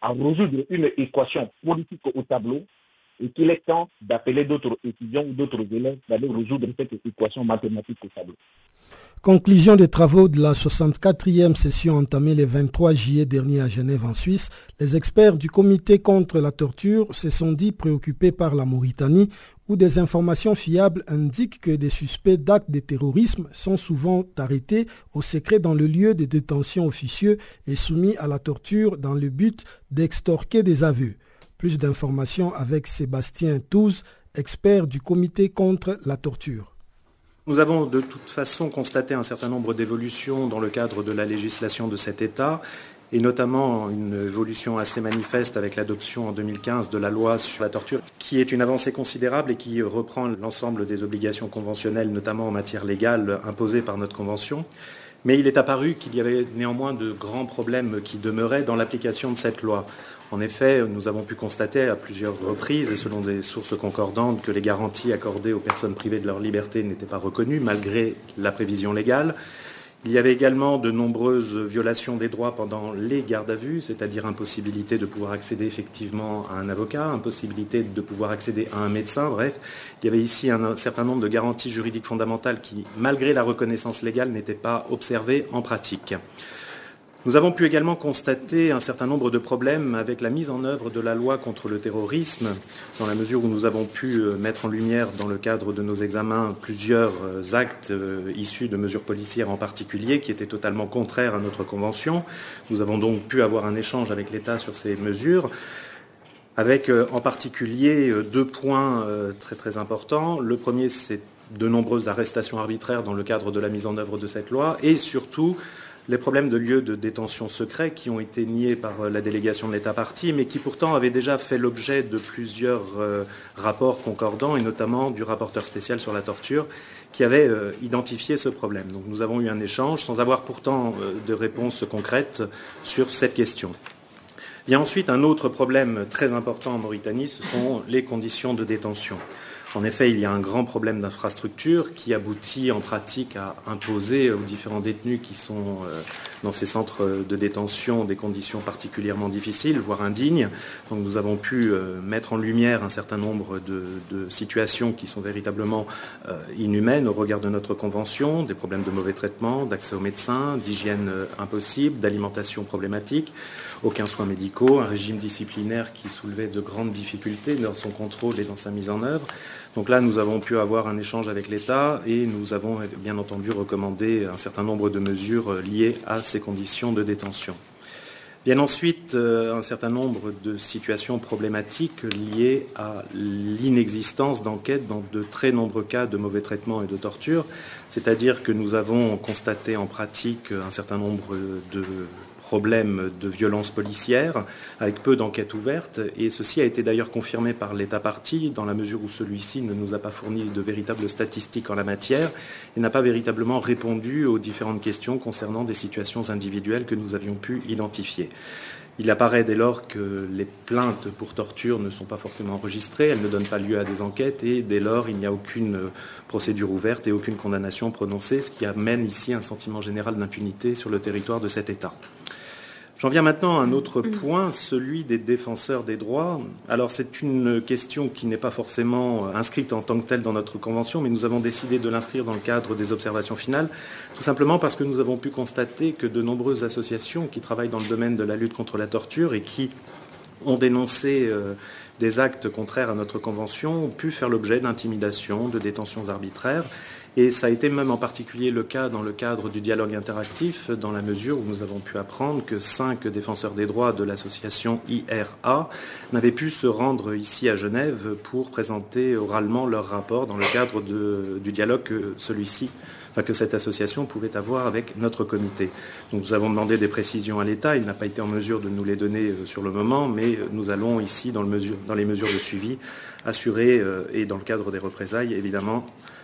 à résoudre une équation politique au tableau et qu'il est temps d'appeler d'autres étudiants ou d'autres élèves d'aller résoudre cette équation mathématique au tableau.
Conclusion des travaux de la 64e session entamée le 23 juillet dernier à Genève en Suisse, les experts du comité contre la torture se sont dit préoccupés par la Mauritanie où des informations fiables indiquent que des suspects d'actes de terrorisme sont souvent arrêtés au secret dans le lieu de détention officieux et soumis à la torture dans le but d'extorquer des aveux. Plus d'informations avec Sébastien Touze, expert du comité contre la torture.
Nous avons de toute façon constaté un certain nombre d'évolutions dans le cadre de la législation de cet État et notamment une évolution assez manifeste avec l'adoption en 2015 de la loi sur la torture, qui est une avancée considérable et qui reprend l'ensemble des obligations conventionnelles, notamment en matière légale, imposées par notre convention. Mais il est apparu qu'il y avait néanmoins de grands problèmes qui demeuraient dans l'application de cette loi. En effet, nous avons pu constater à plusieurs reprises, et selon des sources concordantes, que les garanties accordées aux personnes privées de leur liberté n'étaient pas reconnues, malgré la prévision légale. Il y avait également de nombreuses violations des droits pendant les gardes à vue, c'est-à-dire impossibilité de pouvoir accéder effectivement à un avocat, impossibilité de pouvoir accéder à un médecin, bref. Il y avait ici un certain nombre de garanties juridiques fondamentales qui, malgré la reconnaissance légale, n'étaient pas observées en pratique. Nous avons pu également constater un certain nombre de problèmes avec la mise en œuvre de la loi contre le terrorisme, dans la mesure où nous avons pu euh, mettre en lumière, dans le cadre de nos examens, plusieurs euh, actes euh, issus de mesures policières en particulier qui étaient totalement contraires à notre convention. Nous avons donc pu avoir un échange avec l'État sur ces mesures avec en particulier deux points très très importants. Le premier, c'est de nombreuses arrestations arbitraires dans le cadre de la mise en œuvre de cette loi et surtout les problèmes de lieux de détention secrets qui ont été niés par euh, la délégation de l'État parti, mais qui pourtant avaient déjà fait l'objet de plusieurs euh, rapports concordants, et notamment du rapporteur spécial sur la torture, qui avait euh, identifié ce problème. Donc nous avons eu un échange sans avoir pourtant de réponse concrète sur cette question. Il y a ensuite un autre problème très important en Mauritanie, ce sont les conditions de détention. En effet, il y a un grand problème d'infrastructure qui aboutit en pratique à imposer aux différents détenus qui sont euh, dans ces centres de détention des conditions particulièrement difficiles, voire indignes. Donc nous avons pu euh, mettre en lumière un certain nombre de, situations qui sont véritablement euh, inhumaines au regard de notre convention, des problèmes de mauvais traitement, d'accès aux médecins, d'hygiène impossible, d'alimentation problématique aucun soin médicaux, un régime disciplinaire qui soulevait de grandes difficultés dans son contrôle et dans sa mise en œuvre. Donc là, nous avons pu avoir un échange avec l'État et nous avons bien entendu recommandé un certain nombre de mesures liées à ces conditions de détention. Bien ensuite, euh, un certain nombre de situations problématiques liées à l'inexistence d'enquêtes dans de très nombreux cas de mauvais traitements et de torture. C'est-à-dire que nous avons constaté en pratique un certain nombre de problème de violence policière, avec peu d'enquêtes ouvertes, et ceci a été d'ailleurs confirmé par l'État parti, dans la mesure où celui-ci ne nous a pas fourni de véritables statistiques en la matière, et n'a pas véritablement répondu aux différentes questions concernant des situations individuelles que nous avions pu identifier. Il apparaît dès lors que les plaintes pour torture ne sont pas forcément enregistrées, elles ne donnent pas lieu à des enquêtes et dès lors il n'y a aucune procédure ouverte et aucune condamnation prononcée, ce qui amène ici un sentiment général d'impunité sur le territoire de cet État. J'en viens maintenant à un autre point, celui des défenseurs des droits. Alors c'est une question qui n'est pas forcément inscrite en tant que telle dans notre convention, mais nous avons décidé de l'inscrire dans le cadre des observations finales, tout simplement parce que nous avons pu constater que de nombreuses associations qui travaillent dans le domaine de la lutte contre la torture et qui ont dénoncé euh, des actes contraires à notre convention ont pu faire l'objet d'intimidations, de détentions arbitraires. Et ça a été même en particulier le cas dans le cadre du dialogue interactif, dans la mesure où nous avons pu apprendre que cinq défenseurs des droits de l'association IRA n'avaient pu se rendre ici à Genève pour présenter oralement leur rapport dans le cadre du dialogue que celui-ci que cette association pouvait avoir avec notre comité. Nous avons demandé des précisions à l'État, il n'a pas été en mesure de nous les donner euh, sur le moment, mais euh, nous allons ici, dans, dans les mesures de suivi, assurer, euh, et dans le cadre des représailles, évidemment,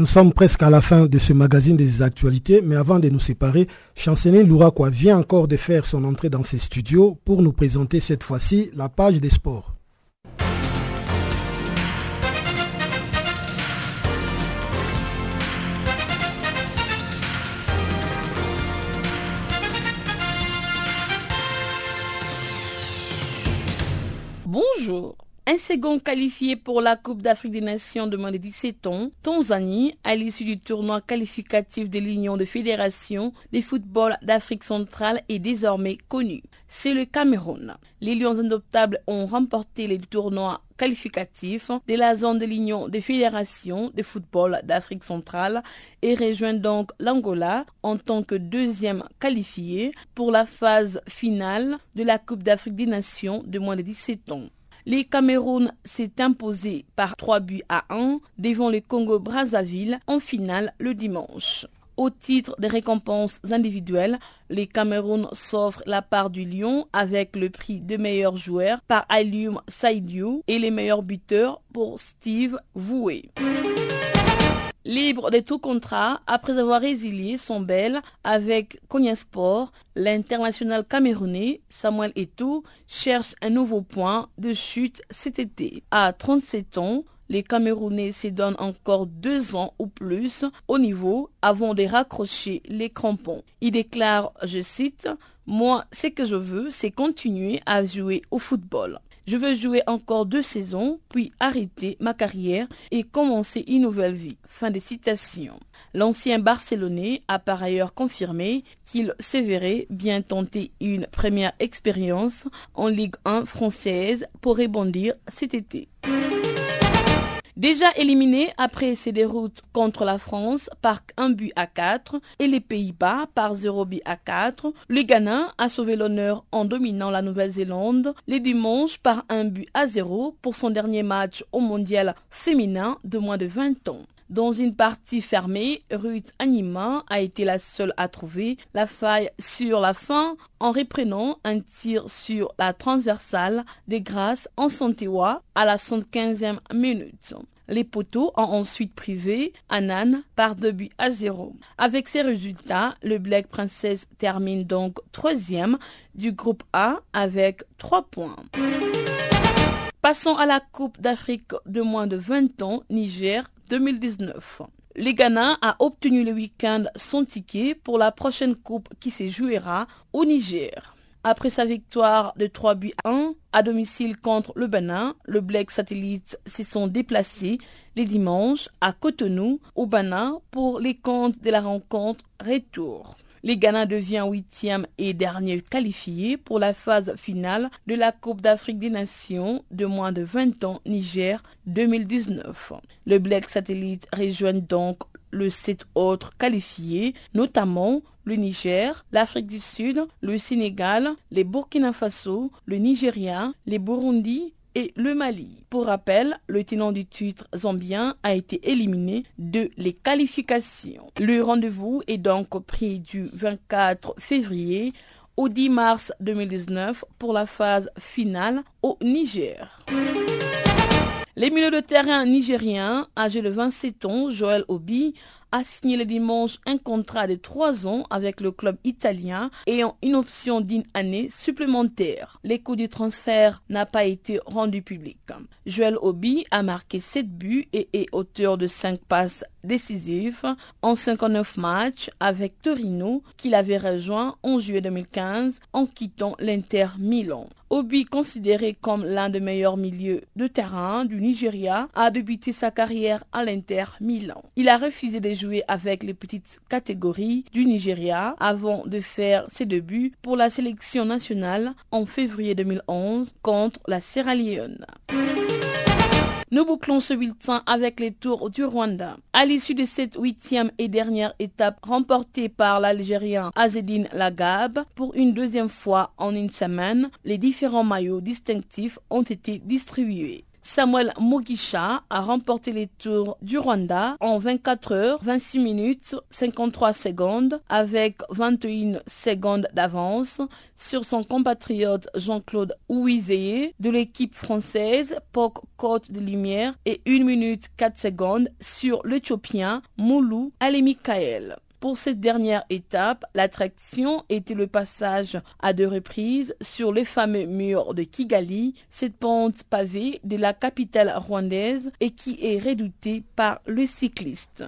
Nous sommes presque à la fin de ce magazine des actualités, mais avant de nous séparer, Chanceline Louraquois vient encore de faire son entrée dans ses studios pour nous présenter cette fois-ci la page des sports.
Bonjour un second qualifié pour la Coupe d'Afrique des Nations de moins de 17 ans, Tanzanie, à l'issue du tournoi qualificatif de l'Union de fédération des football d'Afrique centrale, est désormais connu. C'est le Cameroun. Les Lions indoptables ont remporté les tournois qualificatifs de la zone de l'Union des fédérations de football d'Afrique centrale et rejoignent donc l'Angola en tant que deuxième qualifié pour la phase finale de la Coupe d'Afrique des Nations de moins de 17 ans. Les Cameroun s'est imposé par 3 buts à 1 devant le Congo-Brazzaville en finale le dimanche. Au titre des récompenses individuelles, les Cameroun s'offrent la part du lion avec le prix de meilleur joueur par Alium Saidiou et les meilleurs buteurs pour Steve Voué. Libre de tout contrat, après avoir résilié son bel avec Sport, l'international camerounais Samuel Eto'o cherche un nouveau point de chute cet été. À 37 ans, les Camerounais se donnent encore deux ans ou plus au niveau avant de raccrocher les crampons. Il déclare, je cite, Moi, ce que je veux, c'est continuer à jouer au football. Je veux jouer encore deux saisons, puis arrêter ma carrière et commencer une nouvelle vie. Fin de citation. L'ancien Barcelonais a par ailleurs confirmé qu'il se bien tenter une première expérience en Ligue 1 française pour rebondir cet été. Déjà éliminé après ses déroutes contre la France par un but à 4 et les Pays-Bas par 0 but à 4, le Ghana a sauvé l'honneur en dominant la Nouvelle-Zélande les dimanches par un but à 0 pour son dernier match au mondial féminin de moins de 20 ans. Dans une partie fermée, Ruth Anima a été la seule à trouver la faille sur la fin en reprenant un tir sur la transversale des Grâces en Santéwa à la 75e minute. Les poteaux ont ensuite privé Anan par 2 buts à 0. Avec ces résultats, le Black Princess termine donc troisième du groupe A avec 3 points. Passons à la Coupe d'Afrique de moins de 20 ans, Niger 2019. Le Ghana a obtenu le week-end son ticket pour la prochaine coupe qui se jouera au Niger. Après sa victoire de 3 buts à 1 à domicile contre le Bénin, le Black Satellite se sont déplacés les dimanches à Cotonou, au Bénin, pour les comptes de la rencontre retour. Les Ghana devient huitième et dernier qualifié pour la phase finale de la Coupe d'Afrique des Nations de moins de 20 ans Niger 2019. Le Black Satellite rejoint donc le sept autres qualifiés, notamment le Niger, l'Afrique du Sud, le Sénégal, les Burkina Faso, le Nigeria, les Burundi, et le Mali. Pour rappel, le tenant du titre zambien a été éliminé de les qualifications. Le rendez-vous est donc pris du 24 février au 10 mars 2019 pour la phase finale au Niger. Les milieux de terrain nigériens, âgés de 27 ans, Joël Obi, a signé le dimanche un contrat de trois ans avec le club italien ayant une option d'une année supplémentaire. Les coûts du transfert n'a pas été rendu public. Joël Obi a marqué 7 buts et est auteur de 5 passes décisives en 59 matchs avec Torino qu'il avait rejoint en juillet 2015 en quittant l'Inter Milan. Obi, considéré comme l'un des meilleurs milieux de terrain du Nigeria, a débuté sa carrière à l'Inter Milan. Il a refusé de jouer avec les petites catégories du Nigeria avant de faire ses débuts pour la sélection nationale en février 2011 contre la Sierra Leone. Nous bouclons ce bulletin avec les tours du Rwanda. À l'issue de cette huitième et dernière étape remportée par l'Algérien Azedine Lagab pour une deuxième fois en une semaine, les différents maillots distinctifs ont été distribués. Samuel Mugisha a remporté les tours du Rwanda en 24 heures, 26 minutes, 53 secondes avec 21 secondes d'avance sur son compatriote Jean-Claude Ouizeye de l'équipe française POC Côte de Lumière et 1 minute 4 secondes sur l'Éthiopien Moulou Alemikael. Pour cette dernière étape, l'attraction était le passage à deux reprises sur les fameux murs de Kigali, cette pente pavée de la capitale rwandaise et qui est redoutée par le cycliste.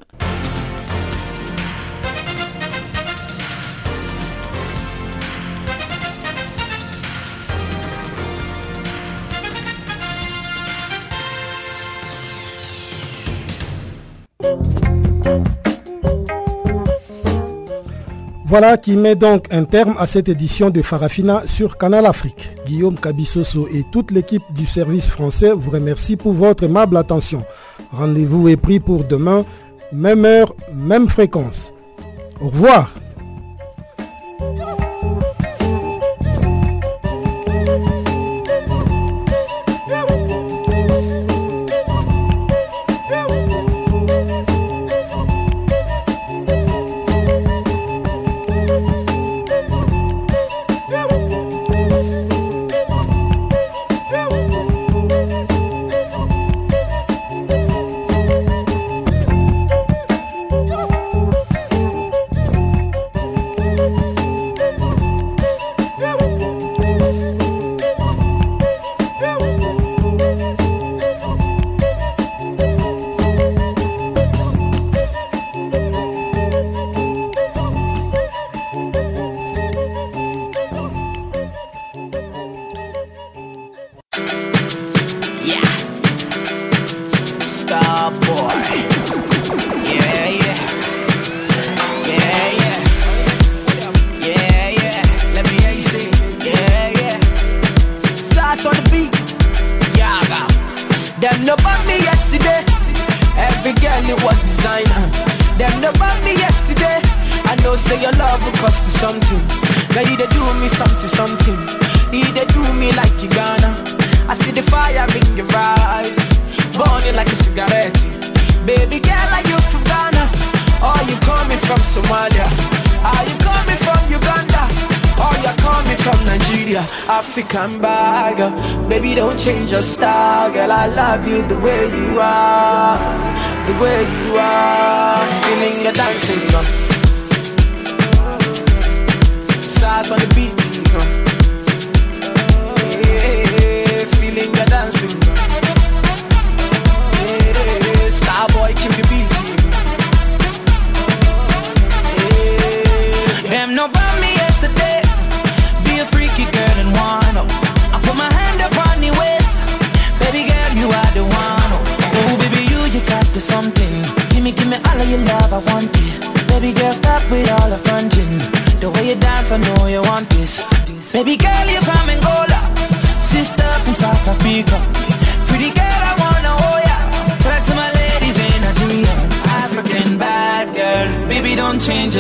Voilà qui met donc un terme à cette édition de Farafina sur Canal Afrique. Guillaume Cabissoso et toute l'équipe du service français vous remercient pour votre aimable attention. Rendez-vous est pris pour demain, même heure, même fréquence. Au revoir.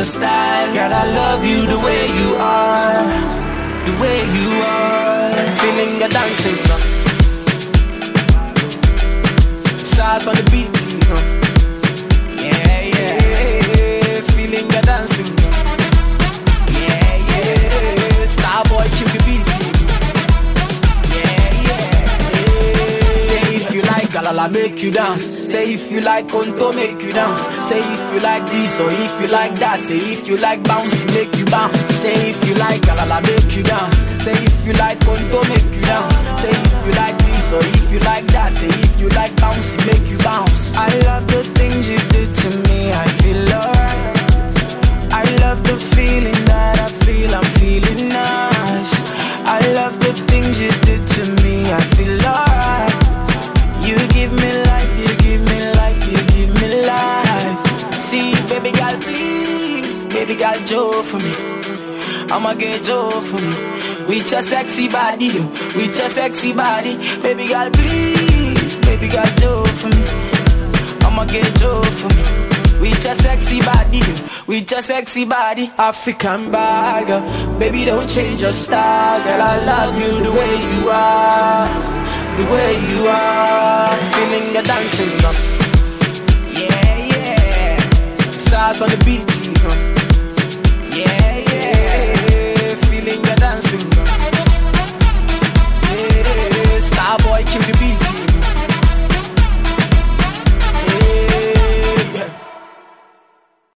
your style God, I love you the way you are. The way you are. Feeling your dancing now on the beat.
Like Galala make you dance. Say if you like Konto make you dance. Say if you like this or if you like that. Say if you like bouncy make you bounce. Say if you like Galala make you dance. Say if you like Konto make you dance. Say if you like this or if you like that. Say if you like bouncy make you bounce. I love the things you do to me. I feel alright. I love the feeling that I feel. I'm feeling nice. I love the things you did to me. I feel alright. Give me life, you give me life, you give me life. See, baby girl, please, baby girl, Joe for me. I'ma get Joe for me. With your sexy body, yo, with your sexy body, baby girl, please, baby girl, Joe for me. I'ma get Joe for me. With your sexy body, yo, with your sexy body, African bag, baby, don't change your style, girl. I love you the way you are, the way you are, feeling the dancing, girl. Yeah, yeah, stars on the beat.